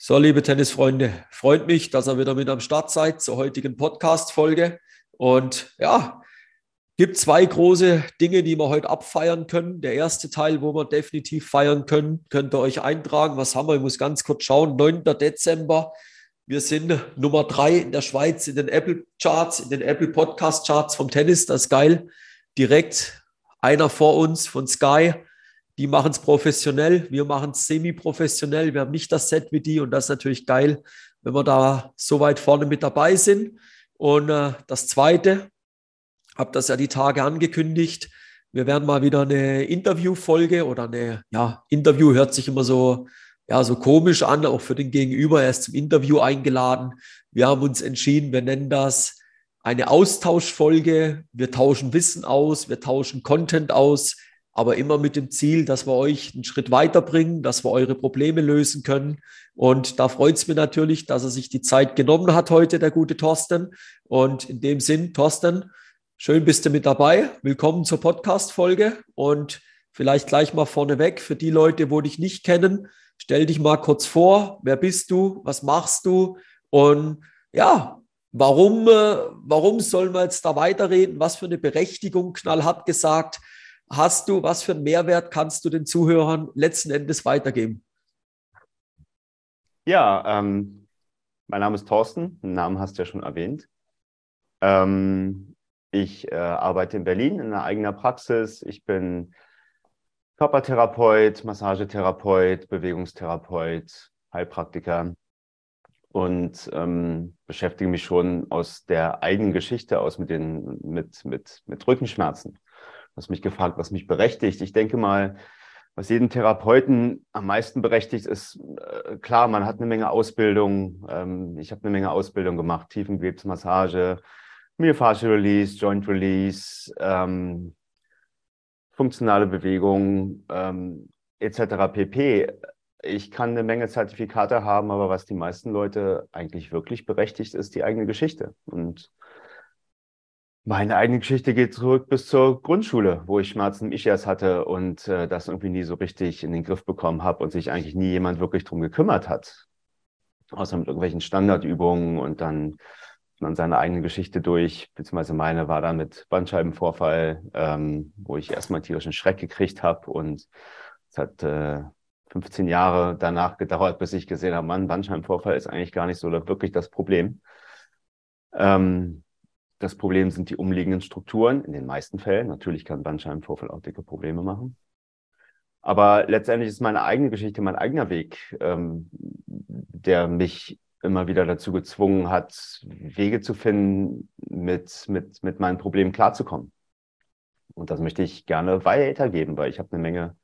So, liebe Tennisfreunde, freut mich, dass ihr wieder mit am Start seid zur heutigen Podcast-Folge. Und ja, gibt zwei große Dinge, die wir heute abfeiern können. Der erste Teil, wo wir definitiv feiern können, könnt ihr euch eintragen. Was haben wir? Ich muss ganz kurz schauen. 9. Dezember. Wir sind Nummer drei in der Schweiz in den Apple Charts, in den Apple Podcast Charts vom Tennis. Das ist geil. Direkt einer vor uns von Sky die machen es professionell, wir machen es semi-professionell. Wir haben nicht das Set wie die und das ist natürlich geil, wenn wir da so weit vorne mit dabei sind. Und äh, das Zweite, habe das ja die Tage angekündigt. Wir werden mal wieder eine Interviewfolge oder eine, ja, Interview hört sich immer so, ja, so komisch an, auch für den Gegenüber. Er ist zum Interview eingeladen. Wir haben uns entschieden, wir nennen das eine Austauschfolge. Wir tauschen Wissen aus, wir tauschen Content aus aber immer mit dem Ziel, dass wir euch einen Schritt weiterbringen, dass wir eure Probleme lösen können. Und da freut es mich natürlich, dass er sich die Zeit genommen hat heute, der gute Thorsten. Und in dem Sinn, Thorsten, schön bist du mit dabei. Willkommen zur Podcast-Folge. Und vielleicht gleich mal vorneweg für die Leute, wo dich nicht kennen, stell dich mal kurz vor. Wer bist du? Was machst du? Und ja, warum, äh, warum sollen wir jetzt da weiterreden? Was für eine Berechtigung, knallhart gesagt, hast du, was für einen Mehrwert kannst du den Zuhörern letzten Endes weitergeben? Ja, ähm, mein Name ist Thorsten, den Namen hast du ja schon erwähnt. Ähm, ich äh, arbeite in Berlin in einer eigenen Praxis. Ich bin Körpertherapeut, Massagetherapeut, Bewegungstherapeut, Heilpraktiker und ähm, beschäftige mich schon aus der eigenen Geschichte aus mit den mit mit mit Rückenschmerzen hast mich gefragt, was mich berechtigt. Ich denke mal, was jeden Therapeuten am meisten berechtigt, ist äh, klar, man hat eine Menge Ausbildung. Ähm, ich habe eine Menge Ausbildung gemacht, Tiefengewebsmassage, Myofascial Release, Joint Release, ähm, funktionale Bewegung ähm, etc. pp. Ich kann eine Menge Zertifikate haben, aber was die meisten Leute eigentlich wirklich berechtigt, ist die eigene Geschichte. Und meine eigene Geschichte geht zurück bis zur Grundschule, wo ich Schmerzen im Ischias hatte und äh, das irgendwie nie so richtig in den Griff bekommen habe und sich eigentlich nie jemand wirklich drum gekümmert hat. Außer mit irgendwelchen Standardübungen und dann man seine eigene Geschichte durch, beziehungsweise meine war dann mit Bandscheibenvorfall, ähm, wo ich erstmal tierischen Schreck gekriegt habe und es hat äh, 15 Jahre danach gedauert, bis ich gesehen habe, Mann, Bandscheibenvorfall ist eigentlich gar nicht so wirklich das Problem. Ähm, das Problem sind die umliegenden Strukturen, in den meisten Fällen. Natürlich kann Bandscheibenvorfall auch dicke Probleme machen. Aber letztendlich ist meine eigene Geschichte, mein eigener Weg, ähm, der mich immer wieder dazu gezwungen hat, Wege zu finden, mit, mit, mit meinen Problemen klarzukommen. Und das möchte ich gerne weitergeben, weil ich habe eine Menge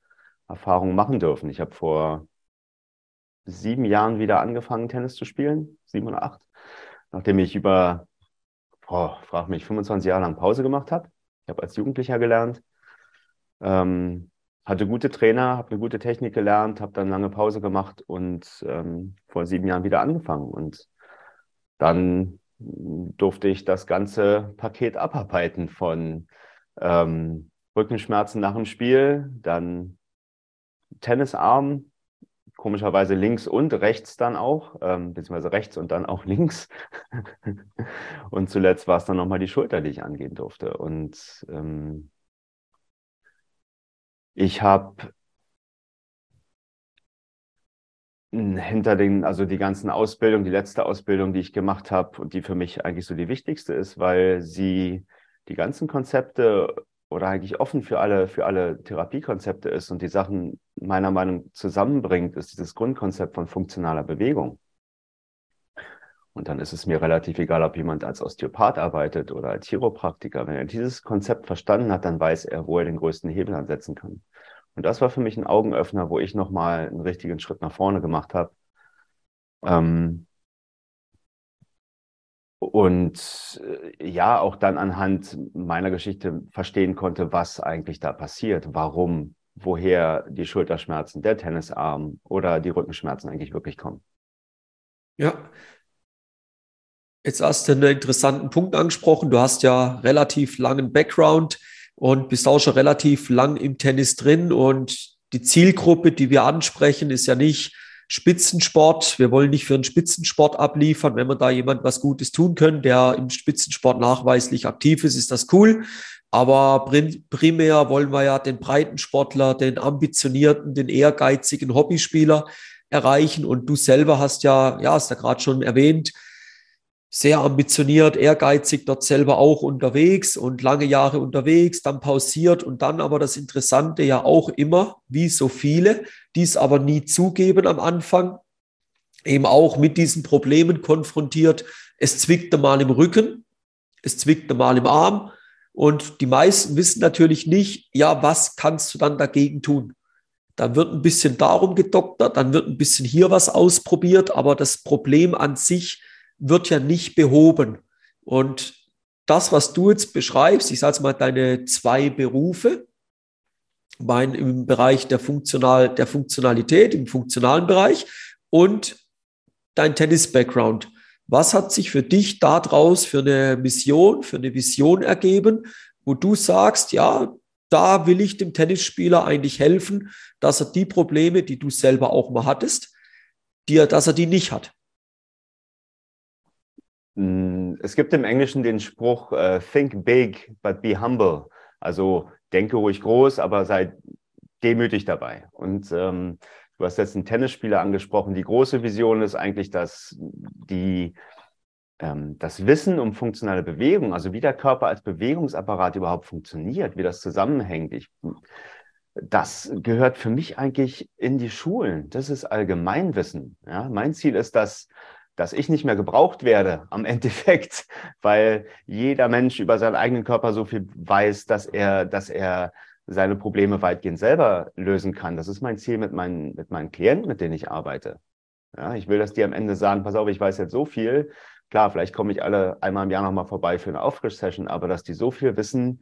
Erfahrungen machen dürfen. Ich habe vor sieben Jahren wieder angefangen, Tennis zu spielen, sieben oder acht, nachdem ich über boah, frag mich, 25 Jahre lang Pause gemacht habe. Ich habe als Jugendlicher gelernt, ähm, hatte gute Trainer, habe eine gute Technik gelernt, habe dann lange Pause gemacht und ähm, vor sieben Jahren wieder angefangen. Und dann durfte ich das ganze Paket abarbeiten von ähm, Rückenschmerzen nach dem Spiel, dann Tennisarm, komischerweise links und rechts dann auch, ähm, beziehungsweise rechts und dann auch links. und zuletzt war es dann nochmal die Schulter, die ich angehen durfte. Und ähm, ich habe hinter den, also die ganzen Ausbildungen, die letzte Ausbildung, die ich gemacht habe und die für mich eigentlich so die wichtigste ist, weil sie die ganzen Konzepte oder eigentlich offen für alle, für alle Therapiekonzepte ist und die Sachen meiner Meinung nach zusammenbringt, ist dieses Grundkonzept von funktionaler Bewegung. Und dann ist es mir relativ egal, ob jemand als Osteopath arbeitet oder als Chiropraktiker. Wenn er dieses Konzept verstanden hat, dann weiß er, wo er den größten Hebel ansetzen kann. Und das war für mich ein Augenöffner, wo ich nochmal einen richtigen Schritt nach vorne gemacht habe. Ähm, und äh, ja, auch dann anhand meiner Geschichte verstehen konnte, was eigentlich da passiert, warum, woher die Schulterschmerzen, der Tennisarm oder die Rückenschmerzen eigentlich wirklich kommen. Ja. Jetzt hast du einen interessanten Punkt angesprochen. Du hast ja relativ langen Background und bist auch schon relativ lang im Tennis drin. Und die Zielgruppe, die wir ansprechen, ist ja nicht Spitzensport. Wir wollen nicht für einen Spitzensport abliefern. Wenn wir da jemand was Gutes tun können, der im Spitzensport nachweislich aktiv ist, ist das cool. Aber primär wollen wir ja den Breitensportler, den ambitionierten, den ehrgeizigen Hobbyspieler erreichen. Und du selber hast ja, ja, hast ja gerade schon erwähnt, sehr ambitioniert, ehrgeizig, dort selber auch unterwegs und lange Jahre unterwegs, dann pausiert und dann aber das Interessante ja auch immer, wie so viele, die es aber nie zugeben am Anfang, eben auch mit diesen Problemen konfrontiert. Es zwickte mal im Rücken, es zwickte mal im Arm und die meisten wissen natürlich nicht, ja, was kannst du dann dagegen tun? Dann wird ein bisschen darum gedoktert, dann wird ein bisschen hier was ausprobiert, aber das Problem an sich wird ja nicht behoben. Und das, was du jetzt beschreibst, ich sage mal deine zwei Berufe, mein im Bereich der, Funktional, der Funktionalität, im funktionalen Bereich und dein Tennis-Background. Was hat sich für dich daraus für eine Mission, für eine Vision ergeben, wo du sagst, ja, da will ich dem Tennisspieler eigentlich helfen, dass er die Probleme, die du selber auch mal hattest, dir, dass er die nicht hat? Mm, es gibt im Englischen den Spruch, uh, think big, but be humble. Also denke ruhig groß, aber sei demütig dabei. Und ähm, du hast jetzt einen Tennisspieler angesprochen. Die große Vision ist eigentlich, dass die, ähm, das Wissen um funktionale Bewegung, also wie der Körper als Bewegungsapparat überhaupt funktioniert, wie das zusammenhängt, ich, das gehört für mich eigentlich in die Schulen. Das ist Allgemeinwissen. Ja? Mein Ziel ist, dass dass ich nicht mehr gebraucht werde am Endeffekt, weil jeder Mensch über seinen eigenen Körper so viel weiß, dass er, dass er seine Probleme weitgehend selber lösen kann. Das ist mein Ziel mit meinen, mit meinen Klienten, mit denen ich arbeite. Ja, ich will, dass die am Ende sagen, pass auf, ich weiß jetzt so viel. Klar, vielleicht komme ich alle einmal im Jahr nochmal vorbei für eine Auffrischsession, aber dass die so viel Wissen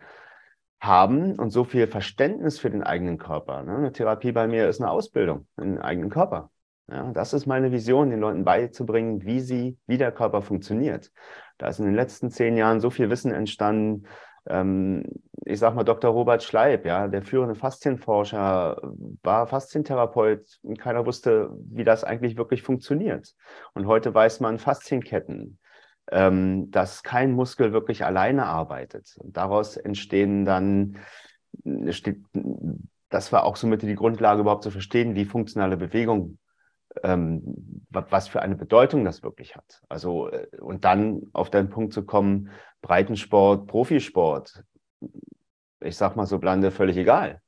haben und so viel Verständnis für den eigenen Körper. Ne? Eine Therapie bei mir ist eine Ausbildung in den eigenen Körper. Ja, das ist meine Vision, den Leuten beizubringen, wie sie, wie der Körper funktioniert. Da ist in den letzten zehn Jahren so viel Wissen entstanden. Ähm, ich sag mal, Dr. Robert Schleib, ja, der führende Faszienforscher, war Faszientherapeut und keiner wusste, wie das eigentlich wirklich funktioniert. Und heute weiß man Faszienketten, ähm, dass kein Muskel wirklich alleine arbeitet. Und daraus entstehen dann, steht, das war auch somit die Grundlage überhaupt zu verstehen, wie funktionale Bewegung ähm, was für eine Bedeutung das wirklich hat. Also, äh, und dann auf den Punkt zu kommen, Breitensport, Profisport, ich sag mal so blande, völlig egal.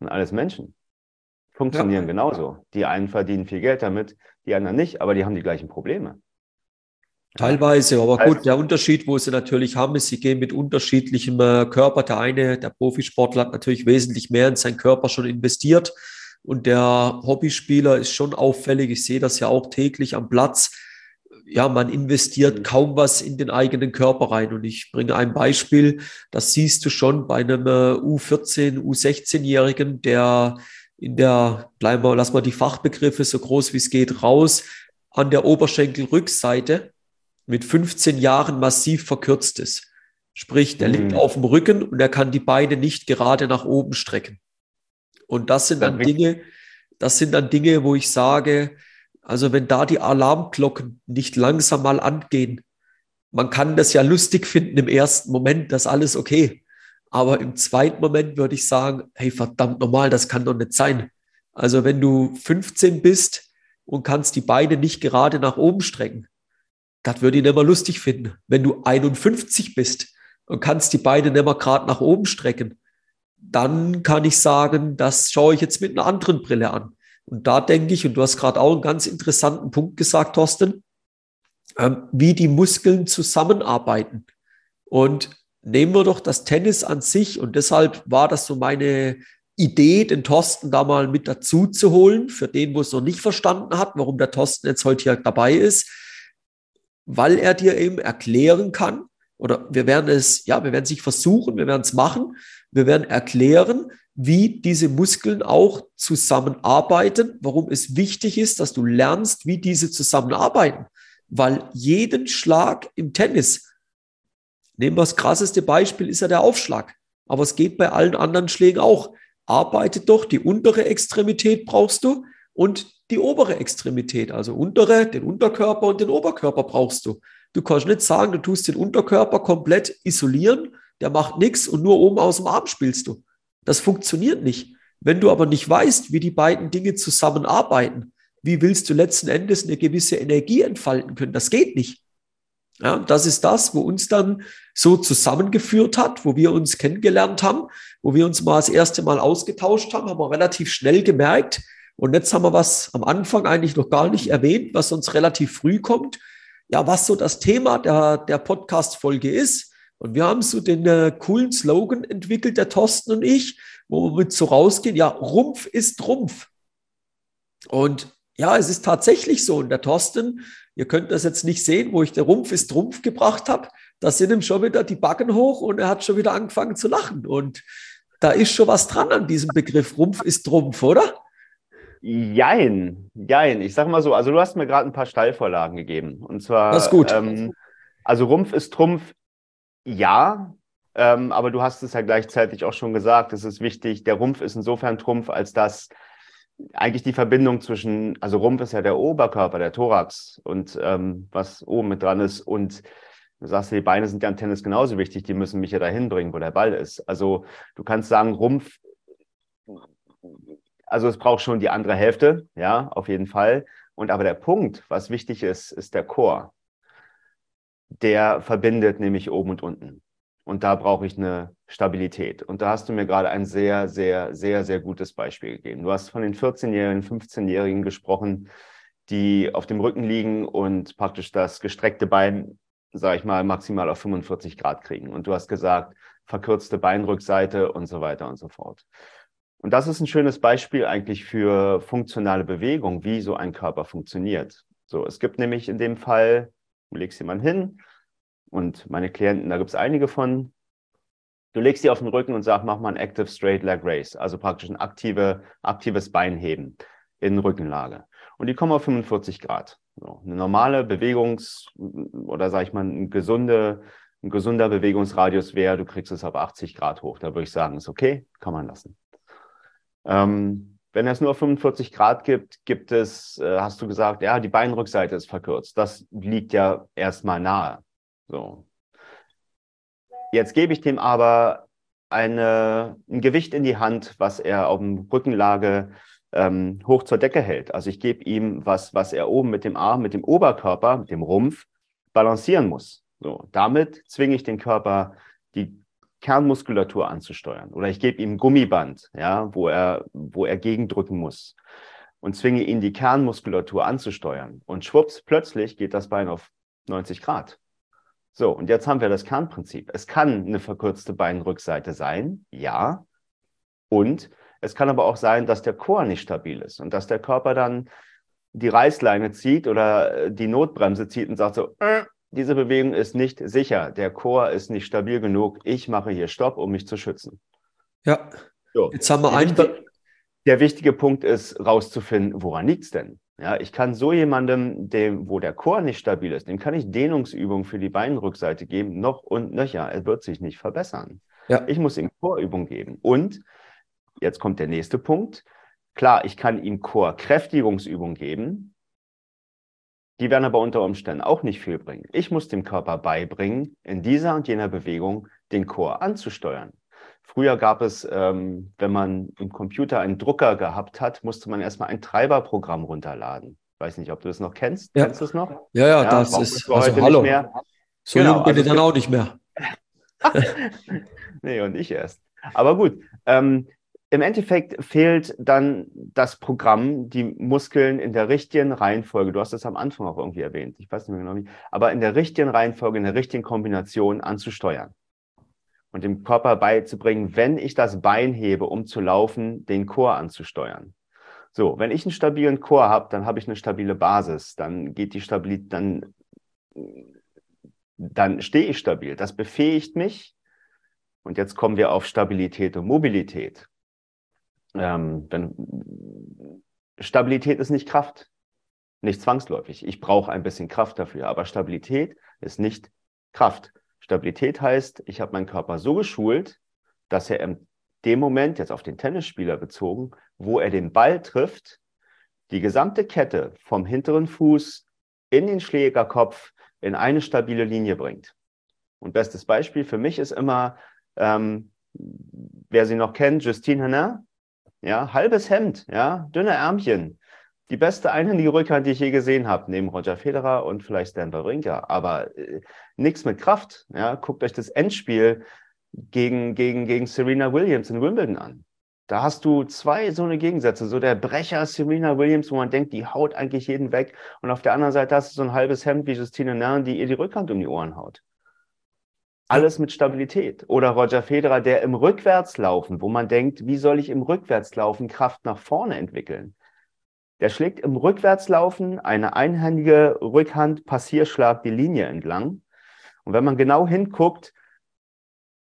Und alles Menschen. Funktionieren ja. genauso. Die einen verdienen viel Geld damit, die anderen nicht, aber die haben die gleichen Probleme. Teilweise, aber gut, der Unterschied, wo sie natürlich haben, ist, sie gehen mit unterschiedlichem äh, Körper. Der eine, der Profisportler, hat natürlich wesentlich mehr in seinen Körper schon investiert und der Hobbyspieler ist schon auffällig. Ich sehe das ja auch täglich am Platz. Ja, man investiert mhm. kaum was in den eigenen Körper rein. Und ich bringe ein Beispiel. Das siehst du schon bei einem U14, äh, U16-Jährigen, der in der, bleiben wir, lass mal die Fachbegriffe so groß wie es geht raus, an der Oberschenkelrückseite mit 15 Jahren massiv verkürzt ist. Sprich, der mhm. liegt auf dem Rücken und er kann die Beine nicht gerade nach oben strecken. Und das sind dann Dinge, das sind dann Dinge, wo ich sage, also wenn da die Alarmglocken nicht langsam mal angehen, man kann das ja lustig finden im ersten Moment, das ist alles okay. Aber im zweiten Moment würde ich sagen, hey, verdammt normal, das kann doch nicht sein. Also wenn du 15 bist und kannst die Beine nicht gerade nach oben strecken, das würde ich nicht mehr lustig finden. Wenn du 51 bist und kannst die Beine nicht mehr gerade nach oben strecken, dann kann ich sagen, das schaue ich jetzt mit einer anderen Brille an. Und da denke ich, und du hast gerade auch einen ganz interessanten Punkt gesagt, Thorsten, ähm, wie die Muskeln zusammenarbeiten. Und nehmen wir doch das Tennis an sich, und deshalb war das so meine Idee, den Thorsten da mal mit dazu zu holen, für den, wo es noch nicht verstanden hat, warum der Thorsten jetzt heute hier dabei ist, weil er dir eben erklären kann, oder wir werden es, ja, wir werden es sich versuchen, wir werden es machen, wir werden erklären, wie diese Muskeln auch zusammenarbeiten, warum es wichtig ist, dass du lernst, wie diese zusammenarbeiten. Weil jeden Schlag im Tennis, nehmen wir das krasseste Beispiel, ist ja der Aufschlag. Aber es geht bei allen anderen Schlägen auch. Arbeitet doch, die untere Extremität brauchst du und die obere Extremität, also untere, den Unterkörper und den Oberkörper brauchst du. Du kannst nicht sagen, du tust den Unterkörper komplett isolieren, der macht nichts und nur oben aus dem Arm spielst du. Das funktioniert nicht. Wenn du aber nicht weißt, wie die beiden Dinge zusammenarbeiten, wie willst du letzten Endes eine gewisse Energie entfalten können? Das geht nicht. Ja, das ist das, wo uns dann so zusammengeführt hat, wo wir uns kennengelernt haben, wo wir uns mal das erste Mal ausgetauscht haben, haben wir relativ schnell gemerkt. Und jetzt haben wir was am Anfang eigentlich noch gar nicht erwähnt, was uns relativ früh kommt. Ja, was so das Thema der, der Podcast-Folge ist. Und wir haben so den äh, coolen Slogan entwickelt, der Thorsten und ich, wo wir mit so rausgehen, ja, Rumpf ist Rumpf. Und ja, es ist tatsächlich so. Und der Thorsten, ihr könnt das jetzt nicht sehen, wo ich der Rumpf ist Rumpf gebracht habe, da sind ihm schon wieder die Backen hoch und er hat schon wieder angefangen zu lachen. Und da ist schon was dran an diesem Begriff. Rumpf ist Trumpf, oder? Jein, jein. Ich sag mal so, also du hast mir gerade ein paar Steilvorlagen gegeben. Und zwar, das ist gut. Ähm, also Rumpf ist Trumpf, ja, ähm, aber du hast es ja gleichzeitig auch schon gesagt, es ist wichtig, der Rumpf ist insofern Trumpf, als dass eigentlich die Verbindung zwischen, also Rumpf ist ja der Oberkörper, der Thorax und ähm, was oben mit dran ist und du sagst, die Beine sind ja im Tennis genauso wichtig, die müssen mich ja dahin bringen, wo der Ball ist. Also du kannst sagen, Rumpf, also es braucht schon die andere Hälfte, ja, auf jeden Fall. Und aber der Punkt, was wichtig ist, ist der Chor. Der verbindet nämlich oben und unten. Und da brauche ich eine Stabilität. Und da hast du mir gerade ein sehr, sehr, sehr, sehr gutes Beispiel gegeben. Du hast von den 14-Jährigen, 15-Jährigen gesprochen, die auf dem Rücken liegen und praktisch das gestreckte Bein, sage ich mal, maximal auf 45 Grad kriegen. Und du hast gesagt, verkürzte Beinrückseite und so weiter und so fort. Und das ist ein schönes Beispiel eigentlich für funktionale Bewegung, wie so ein Körper funktioniert. So, es gibt nämlich in dem Fall, du legst jemanden hin, und meine Klienten, da gibt es einige von, du legst die auf den Rücken und sagst, mach mal ein Active Straight Leg Race, also praktisch ein aktive, aktives Beinheben in Rückenlage. Und die kommen auf 45 Grad. So, eine normale Bewegungs- oder sage ich mal, ein, gesunde, ein gesunder Bewegungsradius wäre, du kriegst es auf 80 Grad hoch. Da würde ich sagen, ist okay, kann man lassen. Ähm, wenn es nur 45 Grad gibt, gibt es, äh, hast du gesagt, ja, die Beinrückseite ist verkürzt. Das liegt ja erstmal nahe. So. Jetzt gebe ich dem aber eine, ein Gewicht in die Hand, was er auf dem Rückenlage ähm, hoch zur Decke hält. Also ich gebe ihm was, was er oben mit dem Arm, mit dem Oberkörper, mit dem Rumpf balancieren muss. So, damit zwinge ich den Körper, die Kernmuskulatur anzusteuern. Oder ich gebe ihm Gummiband, ja, wo er, wo er gegendrücken muss und zwinge ihn, die Kernmuskulatur anzusteuern. Und schwupps, plötzlich geht das Bein auf 90 Grad. So, und jetzt haben wir das Kernprinzip. Es kann eine verkürzte Beinrückseite sein, ja. Und es kann aber auch sein, dass der Chor nicht stabil ist und dass der Körper dann die Reißleine zieht oder äh, die Notbremse zieht und sagt so, äh, diese Bewegung ist nicht sicher, der Chor ist nicht stabil genug, ich mache hier Stopp, um mich zu schützen. Ja. So. Jetzt haben wir einen. Der wichtige Punkt ist, rauszufinden, woran liegt es denn? Ja, ich kann so jemandem, dem, wo der Chor nicht stabil ist, dem kann ich Dehnungsübungen für die Beinrückseite geben, noch und nöcher. Er wird sich nicht verbessern. Ja. Ich muss ihm Chorübung geben. Und jetzt kommt der nächste Punkt. Klar, ich kann ihm Chorkräftigungsübungen geben. Die werden aber unter Umständen auch nicht viel bringen. Ich muss dem Körper beibringen, in dieser und jener Bewegung den Chor anzusteuern. Früher gab es, ähm, wenn man im Computer einen Drucker gehabt hat, musste man erstmal ein Treiberprogramm runterladen. Weiß nicht, ob du das noch kennst. Ja. Kennst du es noch? Ja, ja, ja das ist also hallo. Nicht mehr. So genau, jung bin also, ich dann auch nicht mehr. nee, und ich erst. Aber gut, ähm, im Endeffekt fehlt dann das Programm, die Muskeln in der richtigen Reihenfolge. Du hast das am Anfang auch irgendwie erwähnt. Ich weiß nicht mehr genau wie. Aber in der richtigen Reihenfolge, in der richtigen Kombination anzusteuern und dem Körper beizubringen, wenn ich das Bein hebe, um zu laufen, den Chor anzusteuern. So, wenn ich einen stabilen Chor habe, dann habe ich eine stabile Basis, dann geht die Stabilität, dann, dann stehe ich stabil. Das befähigt mich. Und jetzt kommen wir auf Stabilität und Mobilität. Ähm, wenn, Stabilität ist nicht Kraft, nicht zwangsläufig. Ich brauche ein bisschen Kraft dafür, aber Stabilität ist nicht Kraft. Stabilität heißt, ich habe meinen Körper so geschult, dass er in dem Moment, jetzt auf den Tennisspieler bezogen, wo er den Ball trifft, die gesamte Kette vom hinteren Fuß in den Schlägerkopf in eine stabile Linie bringt. Und bestes Beispiel für mich ist immer, ähm, wer sie noch kennt, Justine Henin, ja, halbes Hemd, ja, dünne Ärmchen. Die beste einhändige Rückhand, die ich je gesehen habe, neben Roger Federer und vielleicht Stan Wawrinka. Aber äh, nichts mit Kraft. Ja, guckt euch das Endspiel gegen, gegen, gegen Serena Williams in Wimbledon an. Da hast du zwei so eine Gegensätze. So der Brecher Serena Williams, wo man denkt, die haut eigentlich jeden weg. Und auf der anderen Seite hast du so ein halbes Hemd wie Justine Nern, die ihr die Rückhand um die Ohren haut. Alles mit Stabilität. Oder Roger Federer, der im Rückwärtslaufen, wo man denkt, wie soll ich im Rückwärtslaufen Kraft nach vorne entwickeln? Der schlägt im Rückwärtslaufen eine einhändige Rückhand Passierschlag die Linie entlang. Und wenn man genau hinguckt,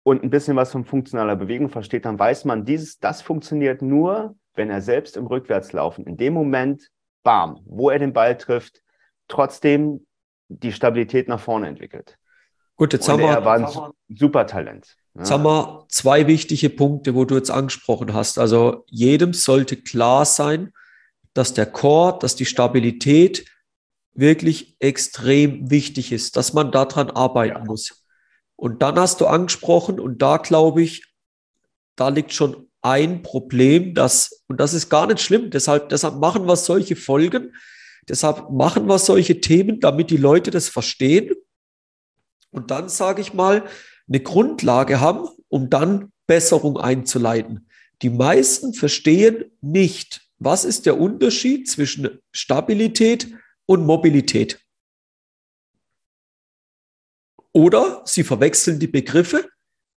und ein bisschen was von funktionaler Bewegung versteht, dann weiß man, dieses, das funktioniert nur, wenn er selbst im Rückwärtslaufen in dem Moment, bam, wo er den Ball trifft, trotzdem die Stabilität nach vorne entwickelt. Gut, jetzt und haben er wir, war ein super Talent. Jetzt haben wir zwei wichtige Punkte, wo du jetzt angesprochen hast. Also jedem sollte klar sein, dass der Core, dass die Stabilität wirklich extrem wichtig ist, dass man daran arbeiten ja. muss. Und dann hast du angesprochen, und da glaube ich, da liegt schon ein Problem, das, und das ist gar nicht schlimm, deshalb, deshalb machen wir solche Folgen, deshalb machen wir solche Themen, damit die Leute das verstehen und dann, sage ich mal, eine Grundlage haben, um dann Besserung einzuleiten. Die meisten verstehen nicht, was ist der Unterschied zwischen Stabilität und Mobilität. Oder sie verwechseln die Begriffe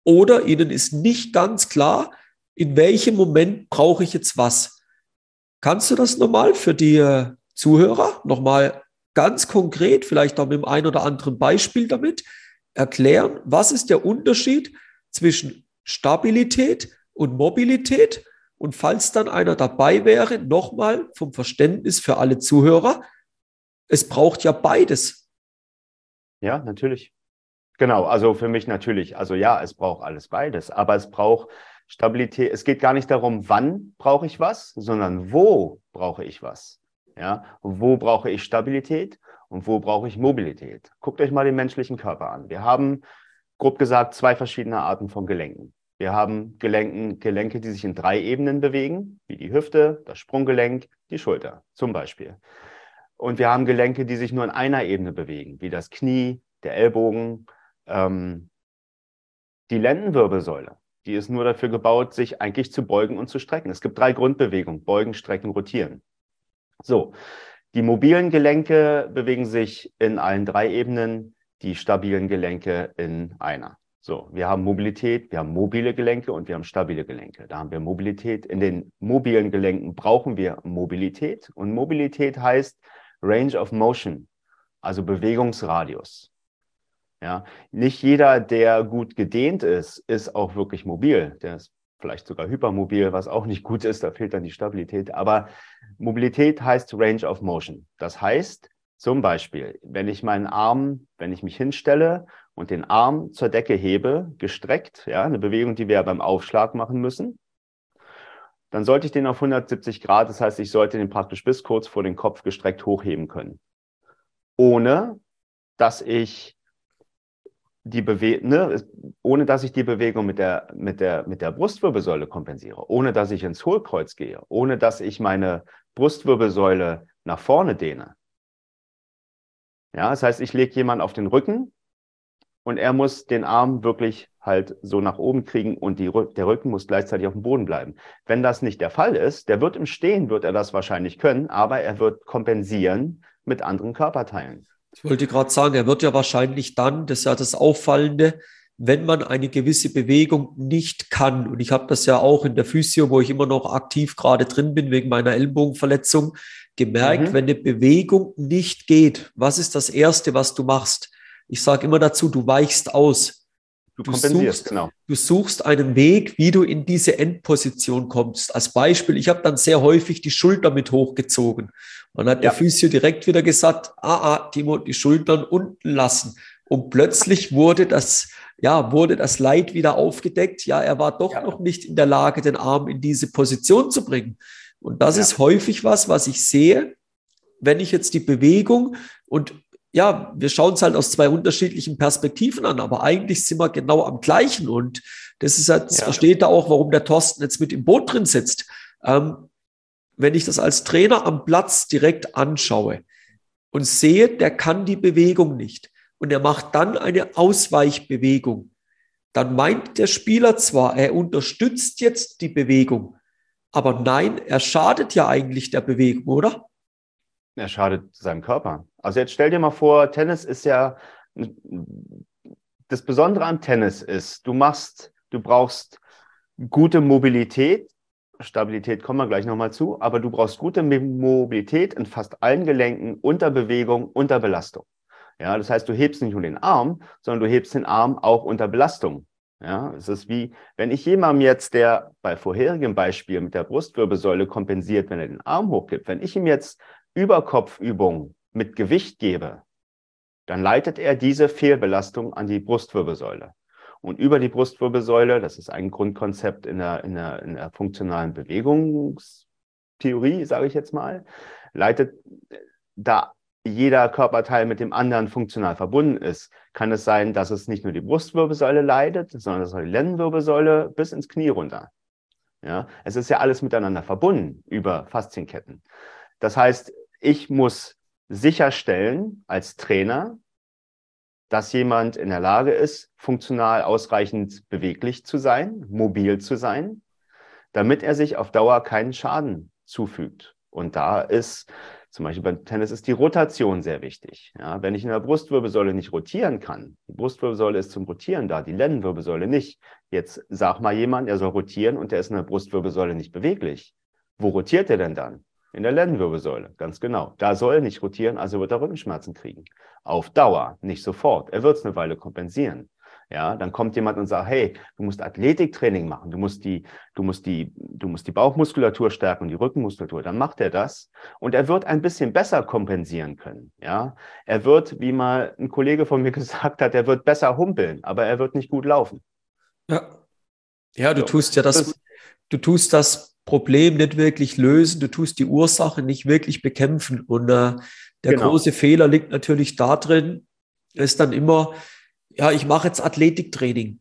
oder ihnen ist nicht ganz klar, in welchem Moment brauche ich jetzt was. Kannst du das nochmal für die äh, Zuhörer nochmal ganz konkret, vielleicht auch mit dem ein oder anderen Beispiel damit erklären, was ist der Unterschied zwischen Stabilität und Mobilität? Und falls dann einer dabei wäre, nochmal vom Verständnis für alle Zuhörer, es braucht ja beides. Ja, natürlich. Genau, also für mich natürlich, also ja, es braucht alles beides, aber es braucht Stabilität. Es geht gar nicht darum, wann brauche ich was, sondern wo brauche ich was. Ja, wo brauche ich Stabilität und wo brauche ich Mobilität? Guckt euch mal den menschlichen Körper an. Wir haben, grob gesagt, zwei verschiedene Arten von Gelenken. Wir haben Gelenken, Gelenke, die sich in drei Ebenen bewegen, wie die Hüfte, das Sprunggelenk, die Schulter zum Beispiel. Und wir haben Gelenke, die sich nur in einer Ebene bewegen, wie das Knie, der Ellbogen, ähm, die Lendenwirbelsäule, die ist nur dafür gebaut, sich eigentlich zu beugen und zu strecken. Es gibt drei Grundbewegungen, beugen, strecken, rotieren. So, die mobilen Gelenke bewegen sich in allen drei Ebenen, die stabilen Gelenke in einer. So, wir haben Mobilität, wir haben mobile Gelenke und wir haben stabile Gelenke. Da haben wir Mobilität. In den mobilen Gelenken brauchen wir Mobilität und Mobilität heißt Range of Motion, also Bewegungsradius. Ja, nicht jeder, der gut gedehnt ist, ist auch wirklich mobil. Der ist vielleicht sogar hypermobil, was auch nicht gut ist, da fehlt dann die Stabilität. Aber Mobilität heißt Range of Motion. Das heißt zum Beispiel, wenn ich meinen Arm, wenn ich mich hinstelle und den Arm zur Decke hebe, gestreckt, ja, eine Bewegung, die wir beim Aufschlag machen müssen, dann sollte ich den auf 170 Grad, das heißt, ich sollte den praktisch bis kurz vor den Kopf gestreckt hochheben können. Ohne dass ich die Bewegung, ne, ohne dass ich die Bewegung mit der, mit der, mit der Brustwirbelsäule kompensiere, ohne dass ich ins Hohlkreuz gehe, ohne dass ich meine Brustwirbelsäule nach vorne dehne. Ja, das heißt, ich lege jemanden auf den Rücken und er muss den Arm wirklich halt so nach oben kriegen und die, der Rücken muss gleichzeitig auf dem Boden bleiben. Wenn das nicht der Fall ist, der wird im Stehen, wird er das wahrscheinlich können, aber er wird kompensieren mit anderen Körperteilen. Ich wollte gerade sagen, er wird ja wahrscheinlich dann, das ist ja das Auffallende, wenn man eine gewisse Bewegung nicht kann. Und ich habe das ja auch in der Physio, wo ich immer noch aktiv gerade drin bin wegen meiner Ellbogenverletzung, gemerkt, mhm. wenn eine Bewegung nicht geht, was ist das Erste, was du machst? Ich sage immer dazu, du weichst aus. Du, du suchst, genau. Du suchst einen Weg, wie du in diese Endposition kommst. Als Beispiel, ich habe dann sehr häufig die Schulter mit hochgezogen. Und dann hat ja. der Physio direkt wieder gesagt, ah, ah, Timo, die Schultern unten lassen. Und plötzlich wurde das, ja, wurde das Leid wieder aufgedeckt. Ja, er war doch ja. noch nicht in der Lage, den Arm in diese Position zu bringen. Und das ja. ist häufig was, was ich sehe, wenn ich jetzt die Bewegung und ja, wir schauen es halt aus zwei unterschiedlichen Perspektiven an, aber eigentlich sind wir genau am gleichen. Und das ist halt, das ja. versteht er auch, warum der Thorsten jetzt mit im Boot drin sitzt. Ähm, wenn ich das als Trainer am Platz direkt anschaue und sehe, der kann die Bewegung nicht und er macht dann eine Ausweichbewegung, dann meint der Spieler zwar, er unterstützt jetzt die Bewegung, aber nein, er schadet ja eigentlich der Bewegung, oder? Er schadet seinem Körper. Also jetzt stell dir mal vor, Tennis ist ja, das Besondere am Tennis ist, du machst, du brauchst gute Mobilität, Stabilität kommen wir gleich nochmal zu, aber du brauchst gute Mobilität in fast allen Gelenken unter Bewegung, unter Belastung. Ja, das heißt, du hebst nicht nur den Arm, sondern du hebst den Arm auch unter Belastung. Ja, es ist wie, wenn ich jemandem jetzt, der bei vorherigem Beispiel mit der Brustwirbelsäule kompensiert, wenn er den Arm hochgibt, wenn ich ihm jetzt Überkopfübung mit Gewicht gebe, dann leitet er diese Fehlbelastung an die Brustwirbelsäule. Und über die Brustwirbelsäule, das ist ein Grundkonzept in der, in der, in der funktionalen Bewegungstheorie, sage ich jetzt mal, leitet da jeder Körperteil mit dem anderen funktional verbunden ist, kann es sein, dass es nicht nur die Brustwirbelsäule leidet, sondern das die Lendenwirbelsäule bis ins Knie runter. Ja, es ist ja alles miteinander verbunden über Faszienketten. Das heißt, ich muss sicherstellen als Trainer, dass jemand in der Lage ist, funktional ausreichend beweglich zu sein, mobil zu sein, damit er sich auf Dauer keinen Schaden zufügt. Und da ist zum Beispiel beim Tennis ist die Rotation sehr wichtig. Ja, wenn ich in der Brustwirbelsäule nicht rotieren kann, die Brustwirbelsäule ist zum Rotieren da, die Lendenwirbelsäule nicht. Jetzt sag mal jemand, er soll rotieren und der ist in der Brustwirbelsäule nicht beweglich. Wo rotiert er denn dann? In der Lendenwirbelsäule, ganz genau. Da soll er nicht rotieren, also wird er Rückenschmerzen kriegen. Auf Dauer, nicht sofort. Er wird es eine Weile kompensieren. Ja, dann kommt jemand und sagt, hey, du musst Athletiktraining machen, du musst die, du musst die, du musst die Bauchmuskulatur stärken und die Rückenmuskulatur. Dann macht er das und er wird ein bisschen besser kompensieren können. Ja, er wird, wie mal ein Kollege von mir gesagt hat, er wird besser humpeln, aber er wird nicht gut laufen. Ja, ja, du so. tust ja das, du tust das Problem nicht wirklich lösen, du tust die Ursache nicht wirklich bekämpfen. Und äh, der genau. große Fehler liegt natürlich darin, ist dann immer, ja, ich mache jetzt Athletiktraining.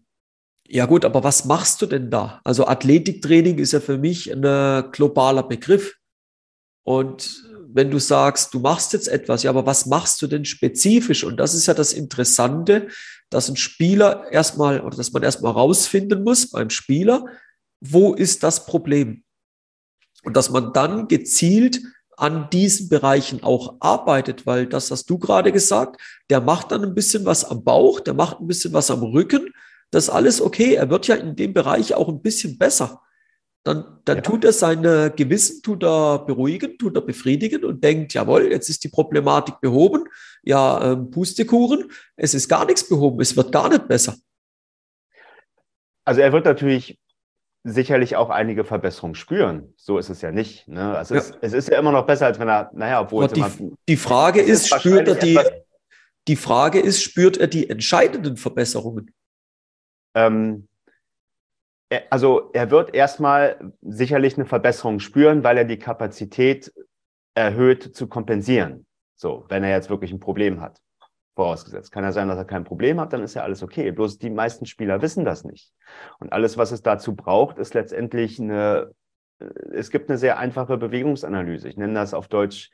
Ja gut, aber was machst du denn da? Also Athletiktraining ist ja für mich ein äh, globaler Begriff. Und wenn du sagst, du machst jetzt etwas, ja, aber was machst du denn spezifisch? Und das ist ja das Interessante, dass ein Spieler erstmal oder dass man erstmal rausfinden muss beim Spieler, wo ist das Problem? Und dass man dann gezielt an diesen Bereichen auch arbeitet, weil das hast du gerade gesagt, der macht dann ein bisschen was am Bauch, der macht ein bisschen was am Rücken, das ist alles okay, er wird ja in dem Bereich auch ein bisschen besser. Dann, dann ja. tut er seine Gewissen, tut er beruhigen, tut er befriedigen und denkt, jawohl, jetzt ist die Problematik behoben. Ja, ähm, Pustekuchen, es ist gar nichts behoben, es wird gar nicht besser. Also er wird natürlich sicherlich auch einige Verbesserungen spüren. So ist es ja nicht. Ne? Also ja. Es, es, ist ja immer noch besser, als wenn er, naja, obwohl die, die Frage ist, ist spürt er die, die Frage ist, spürt er die entscheidenden Verbesserungen? Ähm, also er wird erstmal sicherlich eine Verbesserung spüren, weil er die Kapazität erhöht zu kompensieren. So, wenn er jetzt wirklich ein Problem hat vorausgesetzt. Kann ja sein, dass er kein Problem hat, dann ist ja alles okay. Bloß die meisten Spieler wissen das nicht. Und alles, was es dazu braucht, ist letztendlich eine, äh, es gibt eine sehr einfache Bewegungsanalyse. Ich nenne das auf Deutsch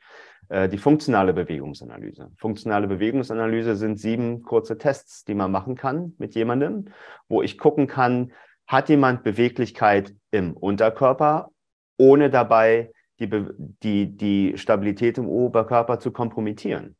äh, die funktionale Bewegungsanalyse. Funktionale Bewegungsanalyse sind sieben kurze Tests, die man machen kann mit jemandem, wo ich gucken kann, hat jemand Beweglichkeit im Unterkörper, ohne dabei die, die, die Stabilität im Oberkörper zu kompromittieren.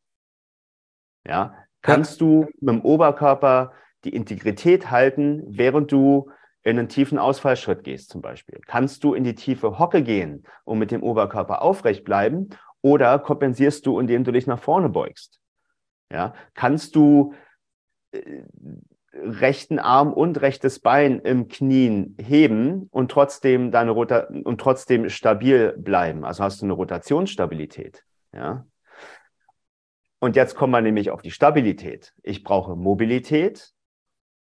Ja, kannst du mit dem Oberkörper die Integrität halten, während du in einen tiefen Ausfallschritt gehst zum Beispiel? Kannst du in die tiefe Hocke gehen und mit dem Oberkörper aufrecht bleiben oder kompensierst du, indem du dich nach vorne beugst? Ja, kannst du äh, rechten Arm und rechtes Bein im Knien heben und trotzdem deine Rota und trotzdem stabil bleiben? Also hast du eine Rotationsstabilität? Ja, und jetzt kommen wir nämlich auf die Stabilität. Ich brauche Mobilität,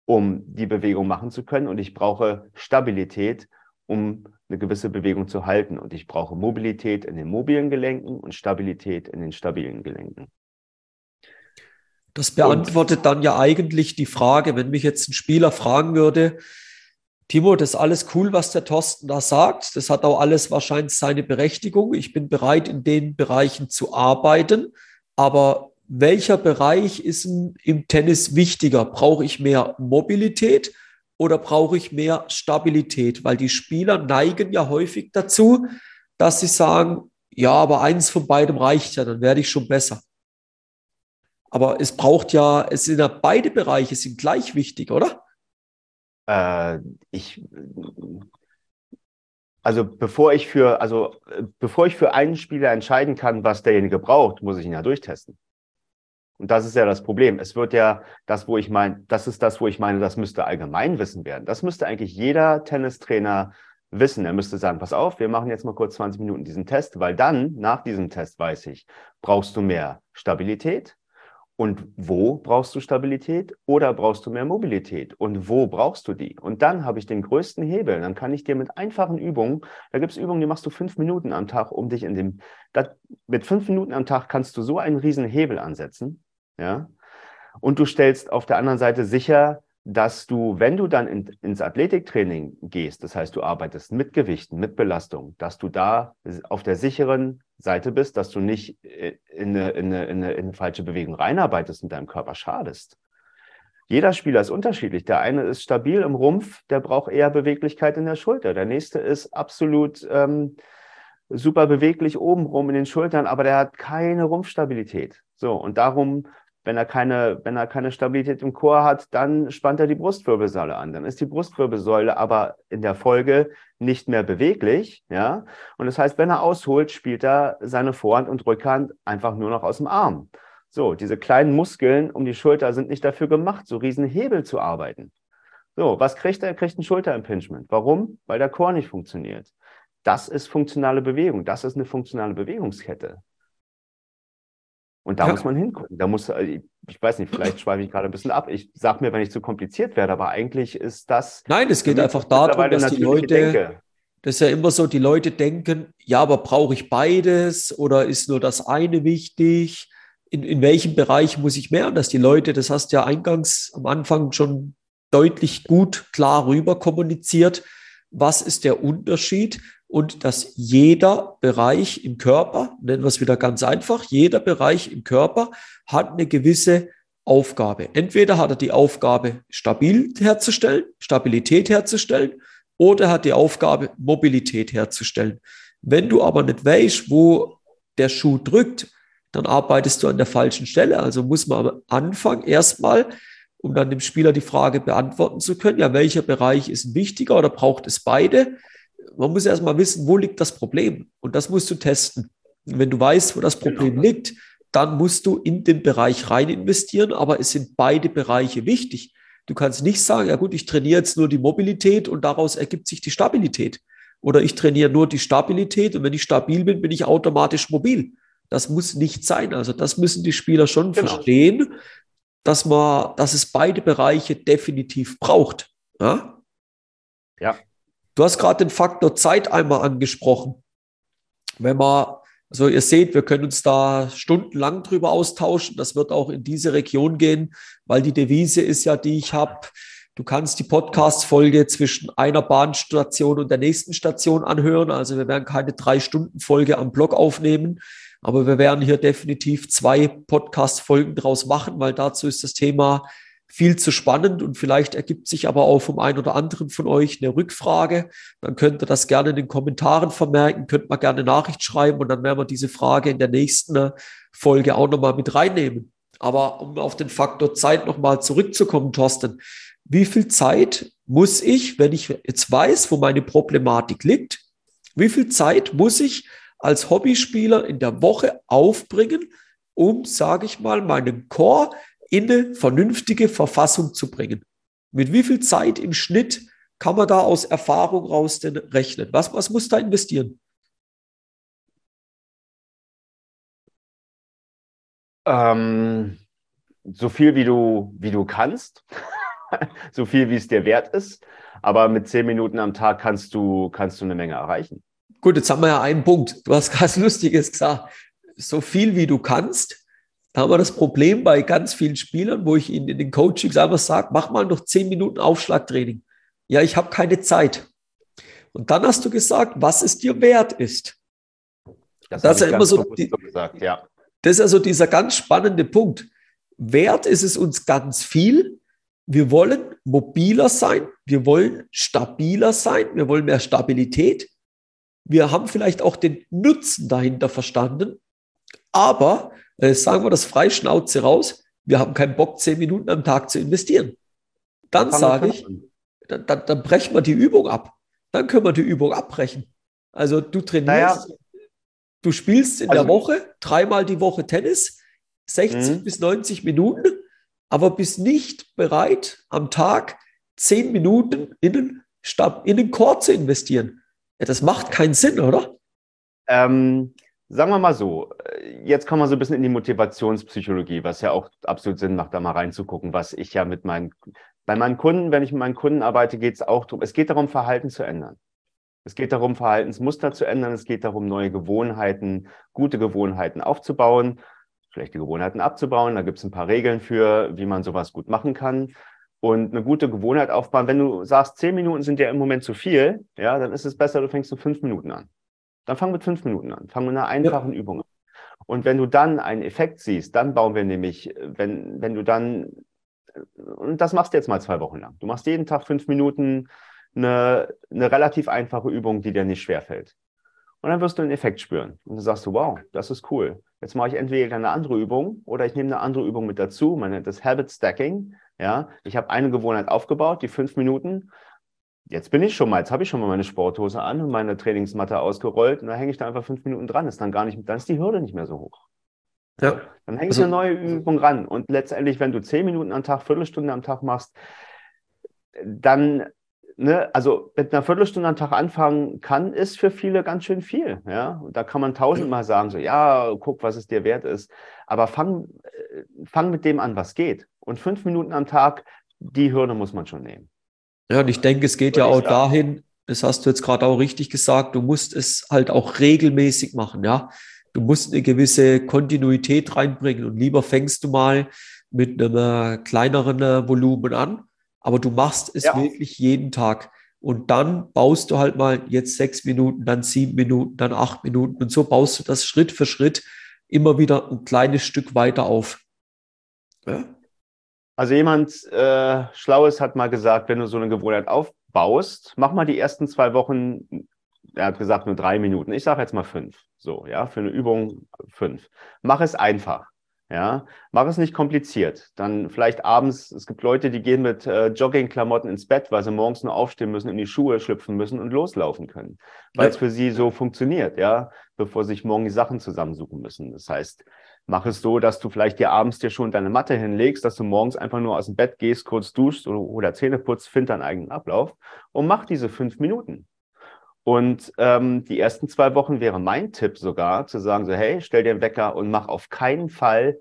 um die Bewegung machen zu können. Und ich brauche Stabilität, um eine gewisse Bewegung zu halten. Und ich brauche Mobilität in den mobilen Gelenken und Stabilität in den stabilen Gelenken. Das beantwortet und, dann ja eigentlich die Frage, wenn mich jetzt ein Spieler fragen würde, Timo, das ist alles cool, was der Thorsten da sagt. Das hat auch alles wahrscheinlich seine Berechtigung. Ich bin bereit, in den Bereichen zu arbeiten. Aber welcher Bereich ist im Tennis wichtiger? Brauche ich mehr Mobilität oder brauche ich mehr Stabilität? Weil die Spieler neigen ja häufig dazu, dass sie sagen, ja, aber eins von beidem reicht ja, dann werde ich schon besser. Aber es braucht ja, es sind ja beide Bereiche sind gleich wichtig, oder? Äh, ich, also bevor ich für, also bevor ich für einen Spieler entscheiden kann, was derjenige braucht, muss ich ihn ja durchtesten. Und das ist ja das Problem. Es wird ja das, wo ich meine, das ist das, wo ich meine, das müsste Allgemeinwissen werden. Das müsste eigentlich jeder Tennistrainer wissen. Er müsste sagen, pass auf, wir machen jetzt mal kurz 20 Minuten diesen Test, weil dann, nach diesem Test weiß ich, brauchst du mehr Stabilität? Und wo brauchst du Stabilität oder brauchst du mehr Mobilität? Und wo brauchst du die? Und dann habe ich den größten Hebel. Dann kann ich dir mit einfachen Übungen, da gibt es Übungen, die machst du fünf Minuten am Tag, um dich in dem, das, mit fünf Minuten am Tag kannst du so einen riesen Hebel ansetzen. Ja. Und du stellst auf der anderen Seite sicher, dass du, wenn du dann in, ins Athletiktraining gehst, das heißt, du arbeitest mit Gewichten, mit Belastung, dass du da auf der sicheren Seite bist, dass du nicht in eine, in eine, in eine, in eine falsche Bewegung reinarbeitest und deinem Körper schadest. Jeder Spieler ist unterschiedlich. Der eine ist stabil im Rumpf, der braucht eher Beweglichkeit in der Schulter. Der nächste ist absolut ähm, super beweglich obenrum in den Schultern, aber der hat keine Rumpfstabilität. So, und darum wenn er keine, wenn er keine Stabilität im Chor hat, dann spannt er die Brustwirbelsäule an. Dann ist die Brustwirbelsäule aber in der Folge nicht mehr beweglich, ja. Und das heißt, wenn er ausholt, spielt er seine Vorhand und Rückhand einfach nur noch aus dem Arm. So, diese kleinen Muskeln um die Schulter sind nicht dafür gemacht, so riesen Hebel zu arbeiten. So, was kriegt er? Er kriegt ein Schulterimpingement. Warum? Weil der Chor nicht funktioniert. Das ist funktionale Bewegung. Das ist eine funktionale Bewegungskette. Und da ja. muss man hingucken. Da muss, äh, ich weiß nicht, vielleicht schweife ich gerade ein bisschen ab. Ich sage mir, wenn ich zu kompliziert werde, aber eigentlich ist das. Nein, es geht einfach darum, dass die Leute. Denke. Das ist ja immer so, die Leute denken, ja, aber brauche ich beides oder ist nur das eine wichtig? In, in welchem Bereich muss ich mehr? Und dass die Leute, das hast du ja eingangs am Anfang schon deutlich gut klar rüber kommuniziert. Was ist der Unterschied? Und dass jeder Bereich im Körper, nennen wir es wieder ganz einfach, jeder Bereich im Körper hat eine gewisse Aufgabe. Entweder hat er die Aufgabe, stabil herzustellen, Stabilität herzustellen, oder hat die Aufgabe, Mobilität herzustellen. Wenn du aber nicht weißt, wo der Schuh drückt, dann arbeitest du an der falschen Stelle. Also muss man am Anfang erstmal, um dann dem Spieler die Frage beantworten zu können, ja, welcher Bereich ist wichtiger oder braucht es beide? Man muss erstmal wissen, wo liegt das Problem? Und das musst du testen. Und wenn du weißt, wo das Problem genau. liegt, dann musst du in den Bereich rein investieren, aber es sind beide Bereiche wichtig. Du kannst nicht sagen, ja gut, ich trainiere jetzt nur die Mobilität und daraus ergibt sich die Stabilität. Oder ich trainiere nur die Stabilität und wenn ich stabil bin, bin ich automatisch mobil. Das muss nicht sein. Also das müssen die Spieler schon genau. verstehen, dass man, dass es beide Bereiche definitiv braucht. Ja. ja. Du hast gerade den Faktor Zeit einmal angesprochen. Wenn man, also ihr seht, wir können uns da stundenlang drüber austauschen. Das wird auch in diese Region gehen, weil die Devise ist ja, die ich habe. Du kannst die Podcast-Folge zwischen einer Bahnstation und der nächsten Station anhören. Also wir werden keine drei Stunden Folge am Blog aufnehmen, aber wir werden hier definitiv zwei Podcast-Folgen draus machen, weil dazu ist das Thema viel zu spannend und vielleicht ergibt sich aber auch vom einen oder anderen von euch eine Rückfrage. Dann könnt ihr das gerne in den Kommentaren vermerken, könnt mal gerne Nachricht schreiben und dann werden wir diese Frage in der nächsten Folge auch nochmal mit reinnehmen. Aber um auf den Faktor Zeit nochmal zurückzukommen, Thorsten, wie viel Zeit muss ich, wenn ich jetzt weiß, wo meine Problematik liegt, wie viel Zeit muss ich als Hobbyspieler in der Woche aufbringen, um, sage ich mal, meinen Core in eine vernünftige Verfassung zu bringen. Mit wie viel Zeit im Schnitt kann man da aus Erfahrung raus denn rechnen? Was, was muss da investieren? Ähm, so viel wie du, wie du kannst. so viel wie es dir wert ist. Aber mit zehn Minuten am Tag kannst du, kannst du eine Menge erreichen. Gut, jetzt haben wir ja einen Punkt. Du hast ganz Lustiges gesagt. So viel wie du kannst. Da haben wir das Problem bei ganz vielen Spielern, wo ich ihnen in den Coachings einfach sage, mach mal noch zehn Minuten Aufschlagtraining. Ja, ich habe keine Zeit. Und dann hast du gesagt, was es dir wert ist. Das, das ist ja immer so, die, so gesagt, ja. Das ist also dieser ganz spannende Punkt. Wert ist es uns ganz viel. Wir wollen mobiler sein, wir wollen stabiler sein, wir wollen mehr Stabilität. Wir haben vielleicht auch den Nutzen dahinter verstanden, aber äh, sagen wir das frei Schnauze raus, wir haben keinen Bock, zehn Minuten am Tag zu investieren. Dann sage ich, dann, dann, dann, brechen wir die Übung ab. Dann können wir die Übung abbrechen. Also du trainierst, naja. du spielst in also, der Woche dreimal die Woche Tennis, 60 mhm. bis 90 Minuten, aber bist nicht bereit, am Tag zehn Minuten in den, Stab, in den Chor zu investieren. Ja, das macht keinen Sinn, oder? Ähm, sagen wir mal so, jetzt kommen wir so ein bisschen in die Motivationspsychologie, was ja auch absolut Sinn macht, da mal reinzugucken, was ich ja mit meinen, bei meinen Kunden, wenn ich mit meinen Kunden arbeite, geht es auch darum, es geht darum, Verhalten zu ändern. Es geht darum, Verhaltensmuster zu ändern. Es geht darum, neue Gewohnheiten, gute Gewohnheiten aufzubauen schlechte Gewohnheiten abzubauen. Da gibt es ein paar Regeln für, wie man sowas gut machen kann. Und eine gute Gewohnheit aufbauen. Wenn du sagst, zehn Minuten sind ja im Moment zu viel, ja, dann ist es besser, du fängst mit fünf Minuten an. Dann fang mit fünf Minuten an. Fang mit einer einfachen ja. Übung an. Und wenn du dann einen Effekt siehst, dann bauen wir nämlich, wenn, wenn du dann, und das machst du jetzt mal zwei Wochen lang. Du machst jeden Tag fünf Minuten eine, eine relativ einfache Übung, die dir nicht schwerfällt. Und dann wirst du einen Effekt spüren. Und dann sagst du, wow, das ist cool. Jetzt mache ich entweder eine andere Übung oder ich nehme eine andere Übung mit dazu. Man nennt das Habit Stacking. Ja, ich habe eine Gewohnheit aufgebaut, die fünf Minuten. Jetzt bin ich schon mal, jetzt habe ich schon mal meine Sporthose an und meine Trainingsmatte ausgerollt und dann hänge ich da einfach fünf Minuten dran. Ist dann gar nicht, dann ist die Hürde nicht mehr so hoch. Ja. Dann hänge ich also, eine neue Übung ran. Und letztendlich, wenn du zehn Minuten am Tag, Viertelstunde am Tag machst, dann ne, also mit einer Viertelstunde am Tag anfangen kann, ist für viele ganz schön viel. Ja? Und da kann man tausendmal sagen, so, ja, guck, was es dir wert ist. Aber fang, äh, fang mit dem an, was geht. Und fünf Minuten am Tag, die Hürde muss man schon nehmen. Ja, und ich denke, es geht ja auch dahin, das hast du jetzt gerade auch richtig gesagt, du musst es halt auch regelmäßig machen, ja. Du musst eine gewisse Kontinuität reinbringen und lieber fängst du mal mit einem äh, kleineren äh, Volumen an aber du machst es ja. wirklich jeden Tag. Und dann baust du halt mal jetzt sechs Minuten, dann sieben Minuten, dann acht Minuten. Und so baust du das Schritt für Schritt immer wieder ein kleines Stück weiter auf. Ja? Also jemand äh, Schlaues hat mal gesagt, wenn du so eine Gewohnheit aufbaust, mach mal die ersten zwei Wochen, er hat gesagt nur drei Minuten. Ich sage jetzt mal fünf. So, ja, für eine Übung fünf. Mach es einfach. Ja, mach es nicht kompliziert. Dann vielleicht abends, es gibt Leute, die gehen mit äh, Joggingklamotten ins Bett, weil sie morgens nur aufstehen müssen, in die Schuhe schlüpfen müssen und loslaufen können. Weil ja. es für sie so funktioniert, ja, bevor sie sich morgen die Sachen zusammensuchen müssen. Das heißt, mach es so, dass du vielleicht dir abends dir schon deine Matte hinlegst, dass du morgens einfach nur aus dem Bett gehst, kurz duschst oder, oder Zähne putzt, find deinen eigenen Ablauf und mach diese fünf Minuten. Und ähm, die ersten zwei Wochen wäre mein Tipp sogar zu sagen, so hey, stell dir einen Wecker und mach auf keinen Fall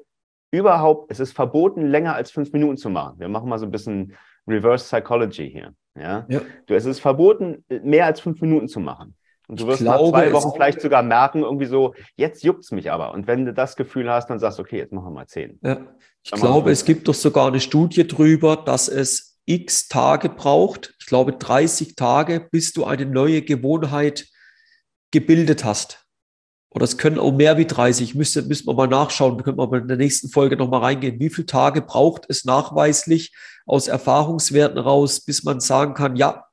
überhaupt, es ist verboten, länger als fünf Minuten zu machen. Wir machen mal so ein bisschen Reverse Psychology hier. Ja? ja. Du, es ist verboten, mehr als fünf Minuten zu machen. Und du wirst glaube, nach zwei Wochen vielleicht sogar merken, irgendwie so, jetzt juckt's mich aber. Und wenn du das Gefühl hast, dann sagst du, okay, jetzt machen wir mal zehn. Ja. Ich dann glaube, es gibt doch sogar eine Studie drüber, dass es x Tage braucht, ich glaube 30 Tage, bis du eine neue Gewohnheit gebildet hast. Oder es können auch mehr wie 30. Müsste, müssen wir mal nachschauen. Da können wir mal in der nächsten Folge nochmal reingehen. Wie viele Tage braucht es nachweislich aus Erfahrungswerten raus, bis man sagen kann, ja,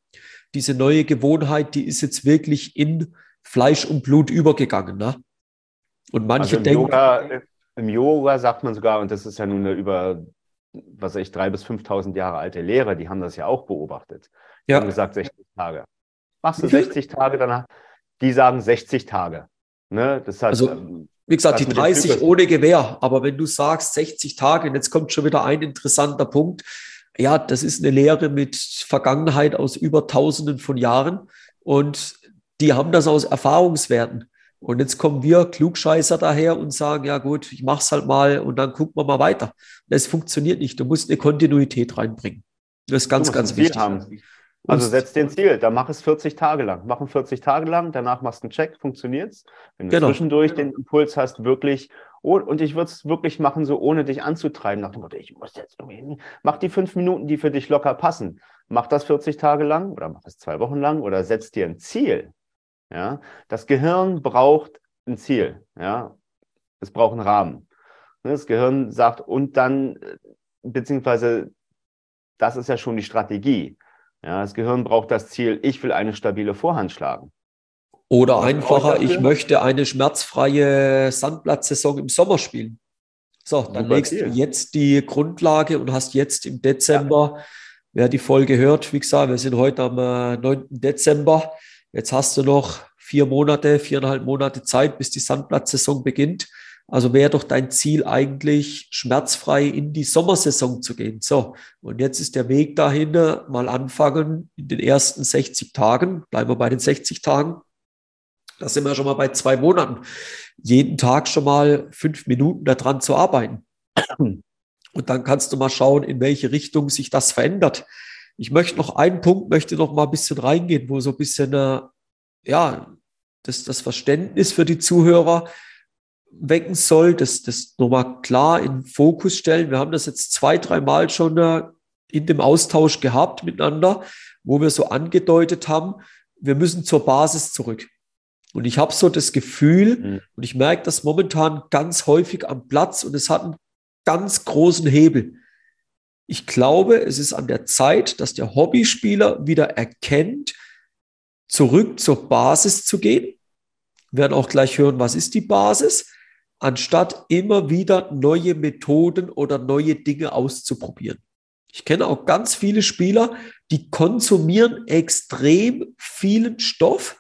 diese neue Gewohnheit, die ist jetzt wirklich in Fleisch und Blut übergegangen. Ne? Und manche also im denken. Yoga, Im Yoga sagt man sogar, und das ist ja nun eine über was weiß ich, drei bis 5.000 Jahre alte Lehrer, die haben das ja auch beobachtet. Die ja. haben gesagt 60 Tage. Machst du 60 Tage danach? Die sagen 60 Tage. Ne? Das heißt, also, ähm, wie gesagt, die 30 ohne Gewehr. Aber wenn du sagst 60 Tage, und jetzt kommt schon wieder ein interessanter Punkt. Ja, das ist eine Lehre mit Vergangenheit aus über Tausenden von Jahren. Und die haben das aus Erfahrungswerten. Und jetzt kommen wir Klugscheißer daher und sagen, ja gut, ich mach's halt mal und dann gucken wir mal weiter. Das funktioniert nicht. Du musst eine Kontinuität reinbringen. Das ist ganz, ganz wichtig. Haben. Also setz den Ziel, dann mach es 40 Tage lang. Mach es 40 Tage lang, danach machst du einen Check, funktioniert's. Wenn du genau. zwischendurch den Impuls hast, wirklich, und ich würde es wirklich machen, so ohne dich anzutreiben, nach dem Motto, ich muss jetzt irgendwie hin. Mach die fünf Minuten, die für dich locker passen. Mach das 40 Tage lang oder mach das zwei Wochen lang oder setz dir ein Ziel. Ja, das Gehirn braucht ein Ziel. Ja, es braucht einen Rahmen. Das Gehirn sagt, und dann, beziehungsweise, das ist ja schon die Strategie. Ja, das Gehirn braucht das Ziel, ich will eine stabile Vorhand schlagen. Oder einfacher, ich möchte eine schmerzfreie Sandplatzsaison im Sommer spielen. So, dann Super legst du jetzt die Grundlage und hast jetzt im Dezember, ja. wer die Folge hört, wie gesagt, wir sind heute am 9. Äh, Dezember. Jetzt hast du noch vier Monate, viereinhalb Monate Zeit, bis die Sandplatzsaison beginnt. Also wäre doch dein Ziel eigentlich, schmerzfrei in die Sommersaison zu gehen. So, und jetzt ist der Weg dahin, mal anfangen in den ersten 60 Tagen, bleiben wir bei den 60 Tagen, da sind wir schon mal bei zwei Monaten, jeden Tag schon mal fünf Minuten daran zu arbeiten. Und dann kannst du mal schauen, in welche Richtung sich das verändert. Ich möchte noch einen Punkt, möchte noch mal ein bisschen reingehen, wo so ein bisschen, äh, ja, das, das Verständnis für die Zuhörer, wecken soll, das, das nochmal klar in Fokus stellen. Wir haben das jetzt zwei, dreimal schon äh, in dem Austausch gehabt miteinander, wo wir so angedeutet haben, wir müssen zur Basis zurück. Und ich habe so das Gefühl, mhm. und ich merke das momentan ganz häufig am Platz, und es hat einen ganz großen Hebel. Ich glaube, es ist an der Zeit, dass der Hobbyspieler wieder erkennt, zurück zur Basis zu gehen. Wir werden auch gleich hören, was ist die Basis anstatt immer wieder neue Methoden oder neue Dinge auszuprobieren. Ich kenne auch ganz viele Spieler, die konsumieren extrem vielen Stoff,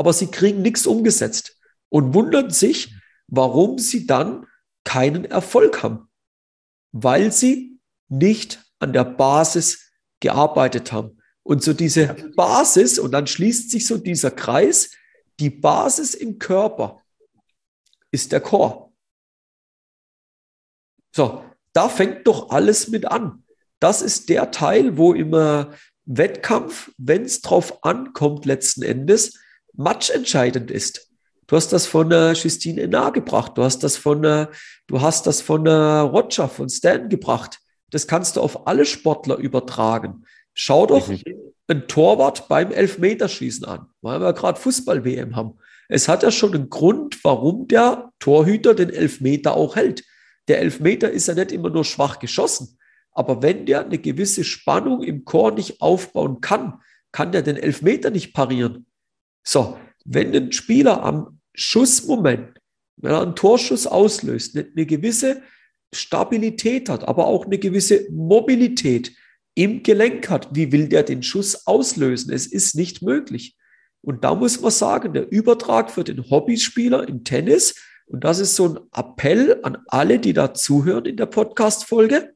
aber sie kriegen nichts umgesetzt und wundern sich, warum sie dann keinen Erfolg haben, weil sie nicht an der Basis gearbeitet haben. Und so diese Basis, und dann schließt sich so dieser Kreis, die Basis im Körper ist der Chor. So, da fängt doch alles mit an. Das ist der Teil, wo immer Wettkampf, wenn es drauf ankommt, letzten Endes, matchentscheidend ist. Du hast das von äh, Justine Enar gebracht, du hast das von, äh, du hast das von äh, Roger, von Stan gebracht. Das kannst du auf alle Sportler übertragen. Schau doch ein Torwart beim Elfmeterschießen an, weil wir gerade Fußball-WM haben. Es hat ja schon einen Grund, warum der Torhüter den Elfmeter auch hält. Der Elfmeter ist ja nicht immer nur schwach geschossen. Aber wenn der eine gewisse Spannung im Chor nicht aufbauen kann, kann der den Elfmeter nicht parieren. So, wenn ein Spieler am Schussmoment, wenn er einen Torschuss auslöst, eine gewisse Stabilität hat, aber auch eine gewisse Mobilität im Gelenk hat, wie will der den Schuss auslösen? Es ist nicht möglich. Und da muss man sagen, der Übertrag für den Hobbyspieler im Tennis, und das ist so ein Appell an alle, die da zuhören in der Podcast-Folge,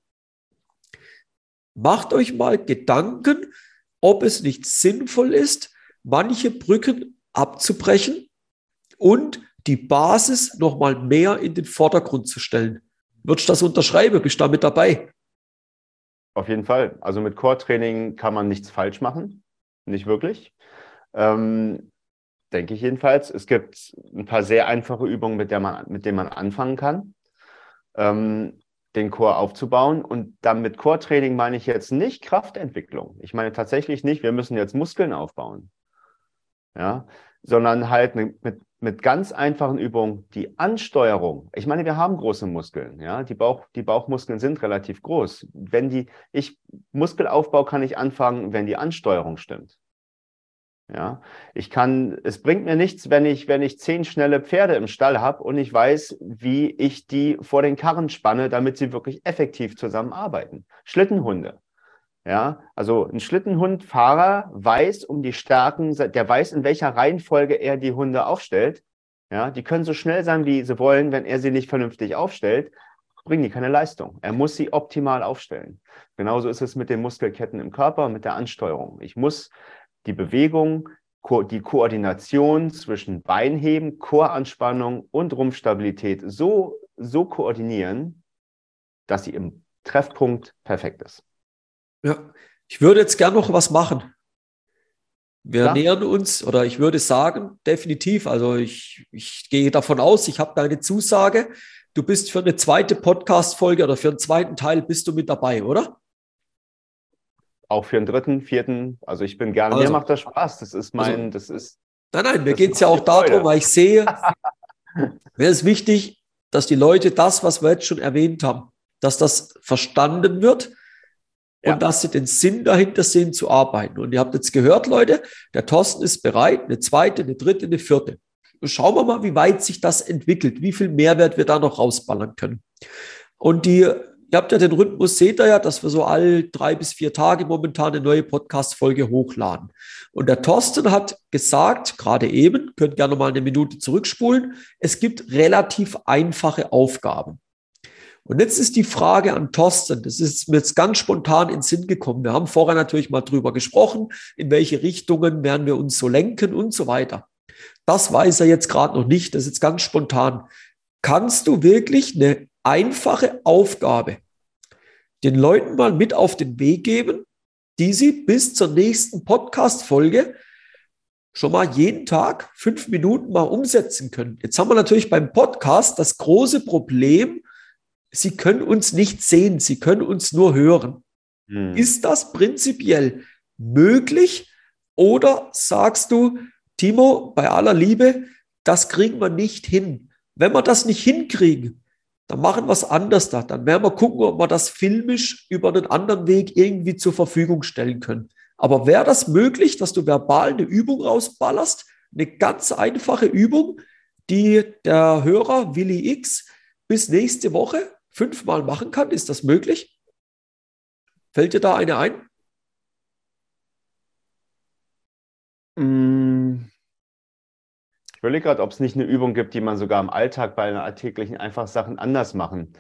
macht euch mal Gedanken, ob es nicht sinnvoll ist, manche Brücken abzubrechen und die Basis nochmal mehr in den Vordergrund zu stellen. Würdest du das unterschreiben? Bist du da mit dabei? Auf jeden Fall. Also mit Core-Training kann man nichts falsch machen. Nicht wirklich. Ähm, denke ich jedenfalls. Es gibt ein paar sehr einfache Übungen, mit, der man, mit denen man anfangen kann, ähm, den Core aufzubauen. Und dann mit Core-Training meine ich jetzt nicht Kraftentwicklung. Ich meine tatsächlich nicht, wir müssen jetzt Muskeln aufbauen. Ja, sondern halt mit, mit, ganz einfachen Übungen die Ansteuerung. Ich meine, wir haben große Muskeln, ja, die, Bauch, die Bauchmuskeln sind relativ groß. Wenn die, ich, Muskelaufbau kann ich anfangen, wenn die Ansteuerung stimmt. Ja, ich kann, es bringt mir nichts, wenn ich, wenn ich zehn schnelle Pferde im Stall habe und ich weiß, wie ich die vor den Karren spanne, damit sie wirklich effektiv zusammenarbeiten. Schlittenhunde. Ja, also ein Schlittenhundfahrer weiß um die Stärken, der weiß, in welcher Reihenfolge er die Hunde aufstellt. Ja, die können so schnell sein, wie sie wollen, wenn er sie nicht vernünftig aufstellt, bringen die keine Leistung. Er muss sie optimal aufstellen. Genauso ist es mit den Muskelketten im Körper, mit der Ansteuerung. Ich muss die Bewegung, die Koordination zwischen Beinheben, Choranspannung und Rumpfstabilität so, so koordinieren, dass sie im Treffpunkt perfekt ist. Ja, Ich würde jetzt gern noch was machen. Wir Ja. nähern uns, oder ich würde sagen, definitiv. Also ich, ich gehe davon aus, ich habe deine Zusage. Du bist für eine zweite Podcast-Folge oder für einen zweiten Teil bist du mit dabei, oder? Auch für den dritten, vierten. Also ich bin gerne. Also- Mir macht das Spaß. Das ist mein, Also- das ist. Nein, nein, mir geht es ja auch Freude. darum, weil ich sehe, mir ist wichtig, dass die Leute das, was wir jetzt schon erwähnt haben, dass das verstanden wird und Ja. dass sie den Sinn dahinter sehen zu arbeiten. Und ihr habt jetzt gehört, Leute, der Thorsten ist bereit, eine zweite, eine dritte, eine vierte. Schauen wir mal, wie weit sich das entwickelt, wie viel Mehrwert wir da noch rausballern können. Und die, ihr habt ja den Rhythmus, seht ihr ja, dass wir so all drei bis vier Tage momentan eine neue Podcast-Folge hochladen. Und der Thorsten hat gesagt, gerade eben, könnt gerne mal eine Minute zurückspulen, es gibt relativ einfache Aufgaben. Und jetzt ist die Frage an Thorsten, das ist mir jetzt ganz spontan ins Sinn gekommen. Wir haben vorher natürlich mal drüber gesprochen, in welche Richtungen werden wir uns so lenken und so weiter. Das weiß er jetzt gerade noch nicht, das ist jetzt ganz spontan. Kannst du wirklich eine einfache Aufgabe den Leuten mal mit auf den Weg geben, die sie bis zur nächsten Podcast-Folge schon mal jeden Tag fünf Minuten mal umsetzen können. Jetzt haben wir natürlich beim Podcast das große Problem, Sie können uns nicht sehen, Sie können uns nur hören. Hm. Ist das prinzipiell möglich oder sagst du, Timo, bei aller Liebe, das kriegen wir nicht hin? Wenn wir das nicht hinkriegen, dann machen wir es anders da. Dann werden wir gucken, ob wir das filmisch über einen anderen Weg irgendwie zur Verfügung stellen können. Aber wäre das möglich, dass du verbal eine Übung rausballerst? Eine ganz einfache Übung, die der Hörer Willi X bis nächste Woche fünfmal machen kann? Ist das möglich? Fällt dir da eine ein? Mm. Ich überlege gerade, ob es nicht eine Übung gibt, die man sogar im Alltag bei einer alltäglichen einfach Sachen anders machen.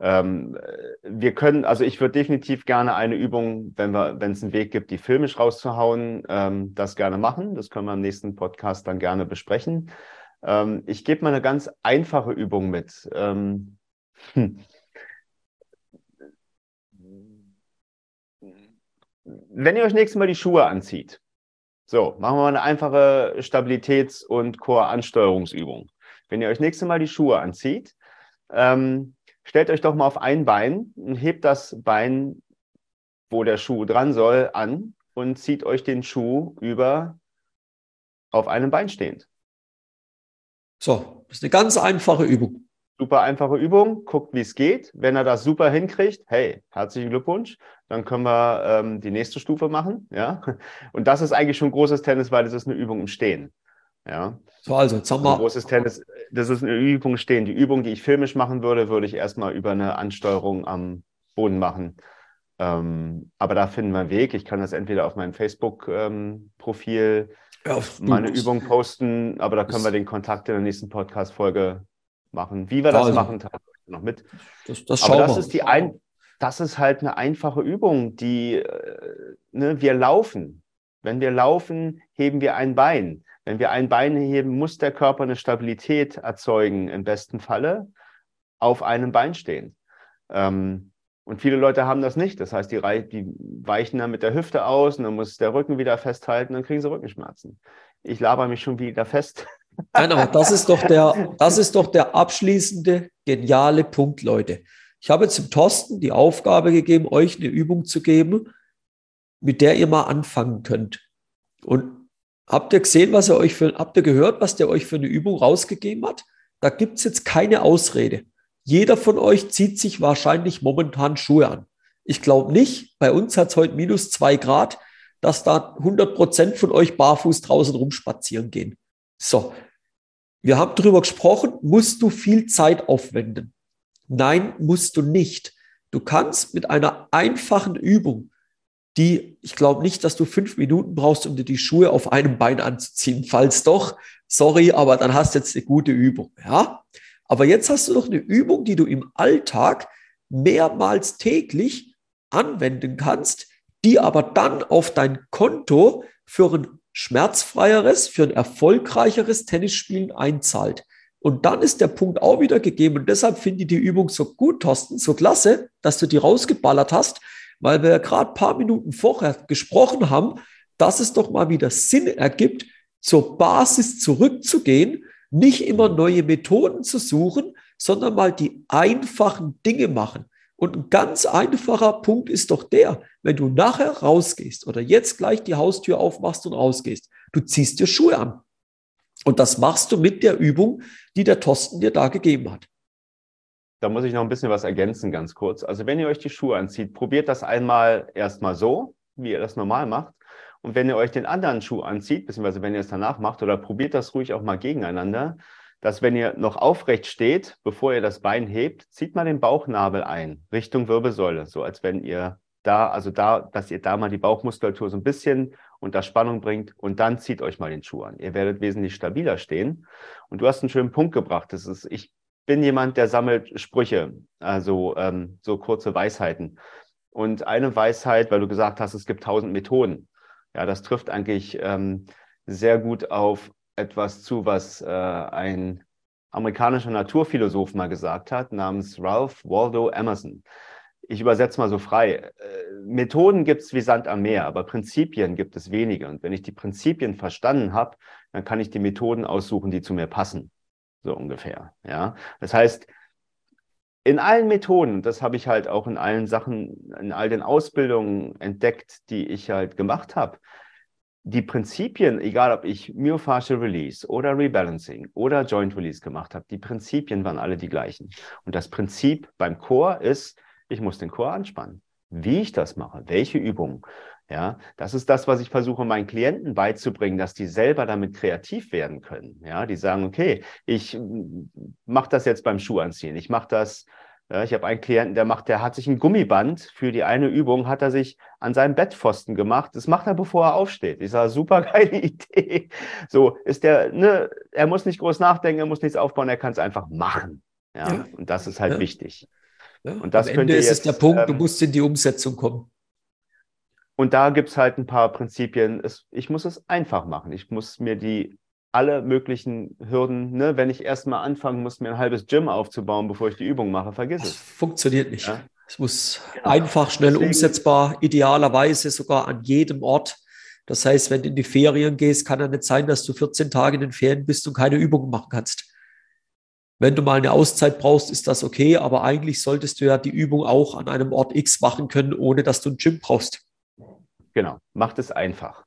Ähm, äh, wir können, also ich würde definitiv gerne eine Übung, wenn wir, wenn es einen Weg gibt, die filmisch rauszuhauen, ähm, das gerne machen. Das können wir im nächsten Podcast dann gerne besprechen. Ähm, ich gebe mal eine ganz einfache Übung mit. Ähm, hm. Wenn ihr euch nächstes Mal die Schuhe anzieht, so, machen wir mal eine einfache Stabilitäts- und Core-Ansteuerungsübung. Wenn ihr euch nächstes Mal die Schuhe anzieht, ähm, stellt euch doch mal auf ein Bein und hebt das Bein, wo der Schuh dran soll, an und zieht euch den Schuh über auf einem Bein stehend. So, das ist eine ganz einfache Übung. Super einfache Übung, guckt, wie es geht. Wenn er das super hinkriegt, hey, herzlichen Glückwunsch. Dann können wir ähm, die nächste Stufe machen. Ja? Und das ist eigentlich schon großes Tennis, weil das ist eine Übung im Stehen. Ja? So, also jetzt haben wir, großes Tennis, das ist eine Übung im Stehen. Die Übung, die ich filmisch machen würde, würde ich erstmal über eine Ansteuerung am Boden machen. Ähm, aber da finden wir einen Weg. Ich kann das entweder auf meinem Facebook-Profil ja, meine Übung posten, aber da können wir den Kontakt in der nächsten Podcast-Folge machen. Wie wir das also- machen, teilen wir euch noch mit. Das, das Aber das ist die ein, das ist halt eine einfache Übung, die äh, ne, wir laufen. Wenn wir laufen, heben wir ein Bein. Wenn wir ein Bein heben, muss der Körper eine Stabilität erzeugen, im besten Falle auf einem Bein stehen. Ähm, und viele Leute haben das nicht. Das heißt, die, die weichen dann mit der Hüfte aus und dann muss der Rücken wieder festhalten, dann kriegen sie Rückenschmerzen. Ich laber mich schon wieder fest. Nein, aber das ist doch der, das ist doch der abschließende, geniale Punkt, Leute. Ich habe dem Thorsten die Aufgabe gegeben, euch eine Übung zu geben, mit der ihr mal anfangen könnt. Und habt ihr gesehen, was er euch für, habt ihr gehört, was der euch für eine Übung rausgegeben hat? Da gibt es jetzt keine Ausrede. Jeder von euch zieht sich wahrscheinlich momentan Schuhe an. Ich glaube nicht, bei uns hat es heute minus zwei Grad, dass da 100 Prozent von euch barfuß draußen rumspazieren gehen. So, wir haben darüber gesprochen, musst du viel Zeit aufwenden? Nein, musst du nicht. Du kannst mit einer einfachen Übung, die, ich glaube nicht, dass du fünf Minuten brauchst, um dir die Schuhe auf einem Bein anzuziehen. Falls doch, sorry, aber dann hast du jetzt eine gute Übung, ja? Aber jetzt hast du noch eine Übung, die du im Alltag mehrmals täglich anwenden kannst, die aber dann auf dein Konto für ein schmerzfreieres, für ein erfolgreicheres Tennisspielen einzahlt. Und dann ist der Punkt auch wieder gegeben. Und deshalb finde ich die Übung so gut, Thorsten, so klasse, dass du die rausgeballert hast, weil wir ja gerade ein paar Minuten vorher gesprochen haben, dass es doch mal wieder Sinn ergibt, zur Basis zurückzugehen, nicht immer neue Methoden zu suchen, sondern mal die einfachen Dinge machen. Und ein ganz einfacher Punkt ist doch der, wenn du nachher rausgehst oder jetzt gleich die Haustür aufmachst und rausgehst, du ziehst dir Schuhe an. Und das machst du mit der Übung, die der Thorsten dir da gegeben hat. Da muss ich noch ein bisschen was ergänzen, ganz kurz. Also wenn ihr euch die Schuhe anzieht, probiert das einmal erstmal so, wie ihr das normal macht. Und wenn ihr euch den anderen Schuh anzieht, beziehungsweise wenn ihr es danach macht, oder probiert das ruhig auch mal gegeneinander, dass wenn ihr noch aufrecht steht, bevor ihr das Bein hebt, zieht mal den Bauchnabel ein, Richtung Wirbelsäule, so als wenn ihr da, also da, dass ihr da mal die Bauchmuskulatur so ein bisschen unter Spannung bringt und dann zieht euch mal den Schuh an. Ihr werdet wesentlich stabiler stehen. Und du hast einen schönen Punkt gebracht. Das ist, ich bin jemand, der sammelt Sprüche, also ähm, so kurze Weisheiten. Und eine Weisheit, weil du gesagt hast, es gibt tausend Methoden. Ja, das trifft eigentlich ähm, sehr gut auf etwas zu, was äh, ein amerikanischer Naturphilosoph mal gesagt hat, namens Ralph Waldo Emerson. Ich übersetze mal so frei. Äh, Methoden gibt es wie Sand am Meer, aber Prinzipien gibt es wenige. Und wenn ich die Prinzipien verstanden habe, dann kann ich die Methoden aussuchen, die zu mir passen. So ungefähr. Ja. Das heißt, in allen Methoden, das habe ich halt auch in allen Sachen, in all den Ausbildungen entdeckt, die ich halt gemacht habe, die Prinzipien, egal ob ich Myofascial Release oder Rebalancing oder Joint Release gemacht habe, die Prinzipien waren alle die gleichen. Und das Prinzip beim Chor ist, ich muss den Chor anspannen. Wie ich das mache, welche Übungen, ja, das ist das, was ich versuche, meinen Klienten beizubringen, dass die selber damit kreativ werden können. Ja, die sagen, okay, ich mache das jetzt beim Schuhanziehen, ich mache das ja, ich habe einen Klienten, der macht, der hat sich ein Gummiband für die eine Übung, hat er sich an seinem Bettpfosten gemacht. Das macht er, bevor er aufsteht. Ich sage, super geile Idee. So ist der, ne, er muss nicht groß nachdenken, er muss nichts aufbauen, er kann es einfach machen. Ja, ja, und das ist halt ja. wichtig. Ja. Und das Am Ende ist jetzt, es der Punkt, ähm, du musst in die Umsetzung kommen. Und da gibt es halt ein paar Prinzipien. Es, ich muss es einfach machen. Ich muss mir die alle möglichen Hürden, ne? wenn ich erstmal anfangen muss, mir ein halbes Gym aufzubauen, bevor ich die Übung mache, vergiss das es. Funktioniert nicht. Ja? Es muss genau. einfach, schnell Deswegen, umsetzbar, idealerweise sogar an jedem Ort. Das heißt, wenn du in die Ferien gehst, kann ja nicht sein, dass du 14 Tage in den Ferien bist und keine Übungen machen kannst. Wenn du mal eine Auszeit brauchst, ist das okay, aber eigentlich solltest du ja die Übung auch an einem Ort X machen können, ohne dass du ein Gym brauchst. Genau, macht es einfach.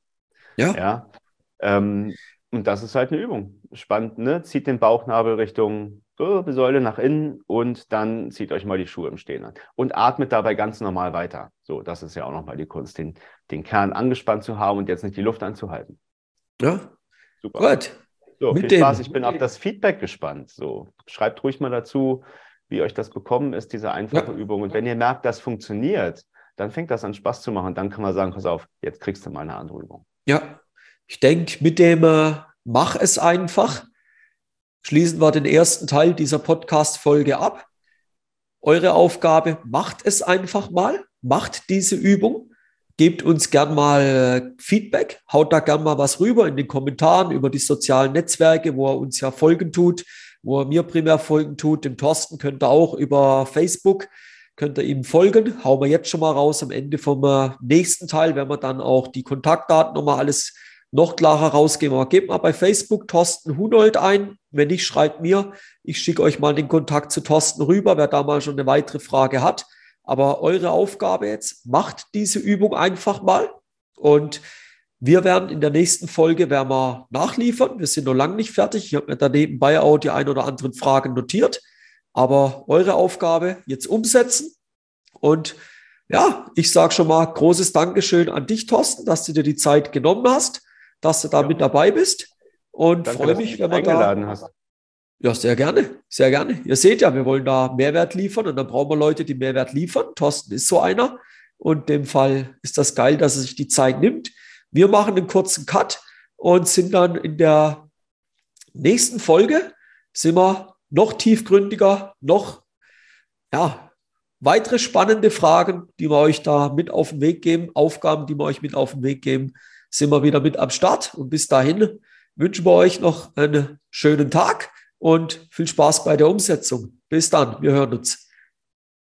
Ja. ja. Ähm, und das ist halt eine Übung. Spannend, ne? Zieht den Bauchnabel Richtung Wirbelsäule nach innen und dann zieht euch mal die Schuhe im Stehen an. Und atmet dabei ganz normal weiter. So, das ist ja auch nochmal die Kunst, den, den Kern angespannt zu haben und jetzt nicht die Luft anzuhalten. Ja. Super. Gut. So, Mit viel Spaß. Ich bin auf das Feedback gespannt. So, schreibt ruhig mal dazu, wie euch das bekommen ist, diese einfache ja. Übung. Und wenn ihr merkt, das funktioniert, dann fängt das an Spaß zu machen. Dann kann man sagen, pass auf, jetzt kriegst du mal eine andere Übung. Ja, ich denke, mit dem äh, Mach es einfach schließen wir den ersten Teil dieser Podcast-Folge ab. Eure Aufgabe, macht es einfach mal, macht diese Übung, gebt uns gern mal äh, Feedback, haut da gern mal was rüber in den Kommentaren über die sozialen Netzwerke, wo er uns ja folgen tut, wo er mir primär folgen tut. Dem Thorsten könnt ihr auch über Facebook, könnt ihr ihm folgen. Hauen wir jetzt schon mal raus am Ende vom äh, nächsten Teil, wenn wir dann auch die Kontaktdaten nochmal alles noch klarer rausgeben. Aber gebt mal bei Facebook Thorsten Hunold ein. Wenn nicht, schreibt mir. Ich schicke euch mal den Kontakt zu Thorsten rüber, wer da mal schon eine weitere Frage hat. Aber eure Aufgabe jetzt, macht diese Übung einfach mal. Und wir werden in der nächsten Folge werden wir nachliefern. Wir sind noch lange nicht fertig. Ich habe mir da nebenbei auch die ein oder anderen Fragen notiert. Aber eure Aufgabe jetzt umsetzen. Und ja, ich sage schon mal großes Dankeschön an dich, Thorsten, dass du dir die Zeit genommen hast dass du da ja. mit dabei bist und freue mich, wenn man da. Hast. Ja, sehr gerne, sehr gerne. Ihr seht ja, wir wollen da Mehrwert liefern und dann brauchen wir Leute, die Mehrwert liefern. Thorsten ist so einer und in dem Fall ist das geil, dass er sich die Zeit nimmt. Wir machen einen kurzen Cut und sind dann in der nächsten Folge sind wir noch tiefgründiger, noch ja, weitere spannende Fragen, die wir euch da mit auf den Weg geben, Aufgaben, die wir euch mit auf den Weg geben sind wir wieder mit am Start. Und bis dahin wünschen wir euch noch einen schönen Tag und viel Spaß bei der Umsetzung. Bis dann, wir hören uns.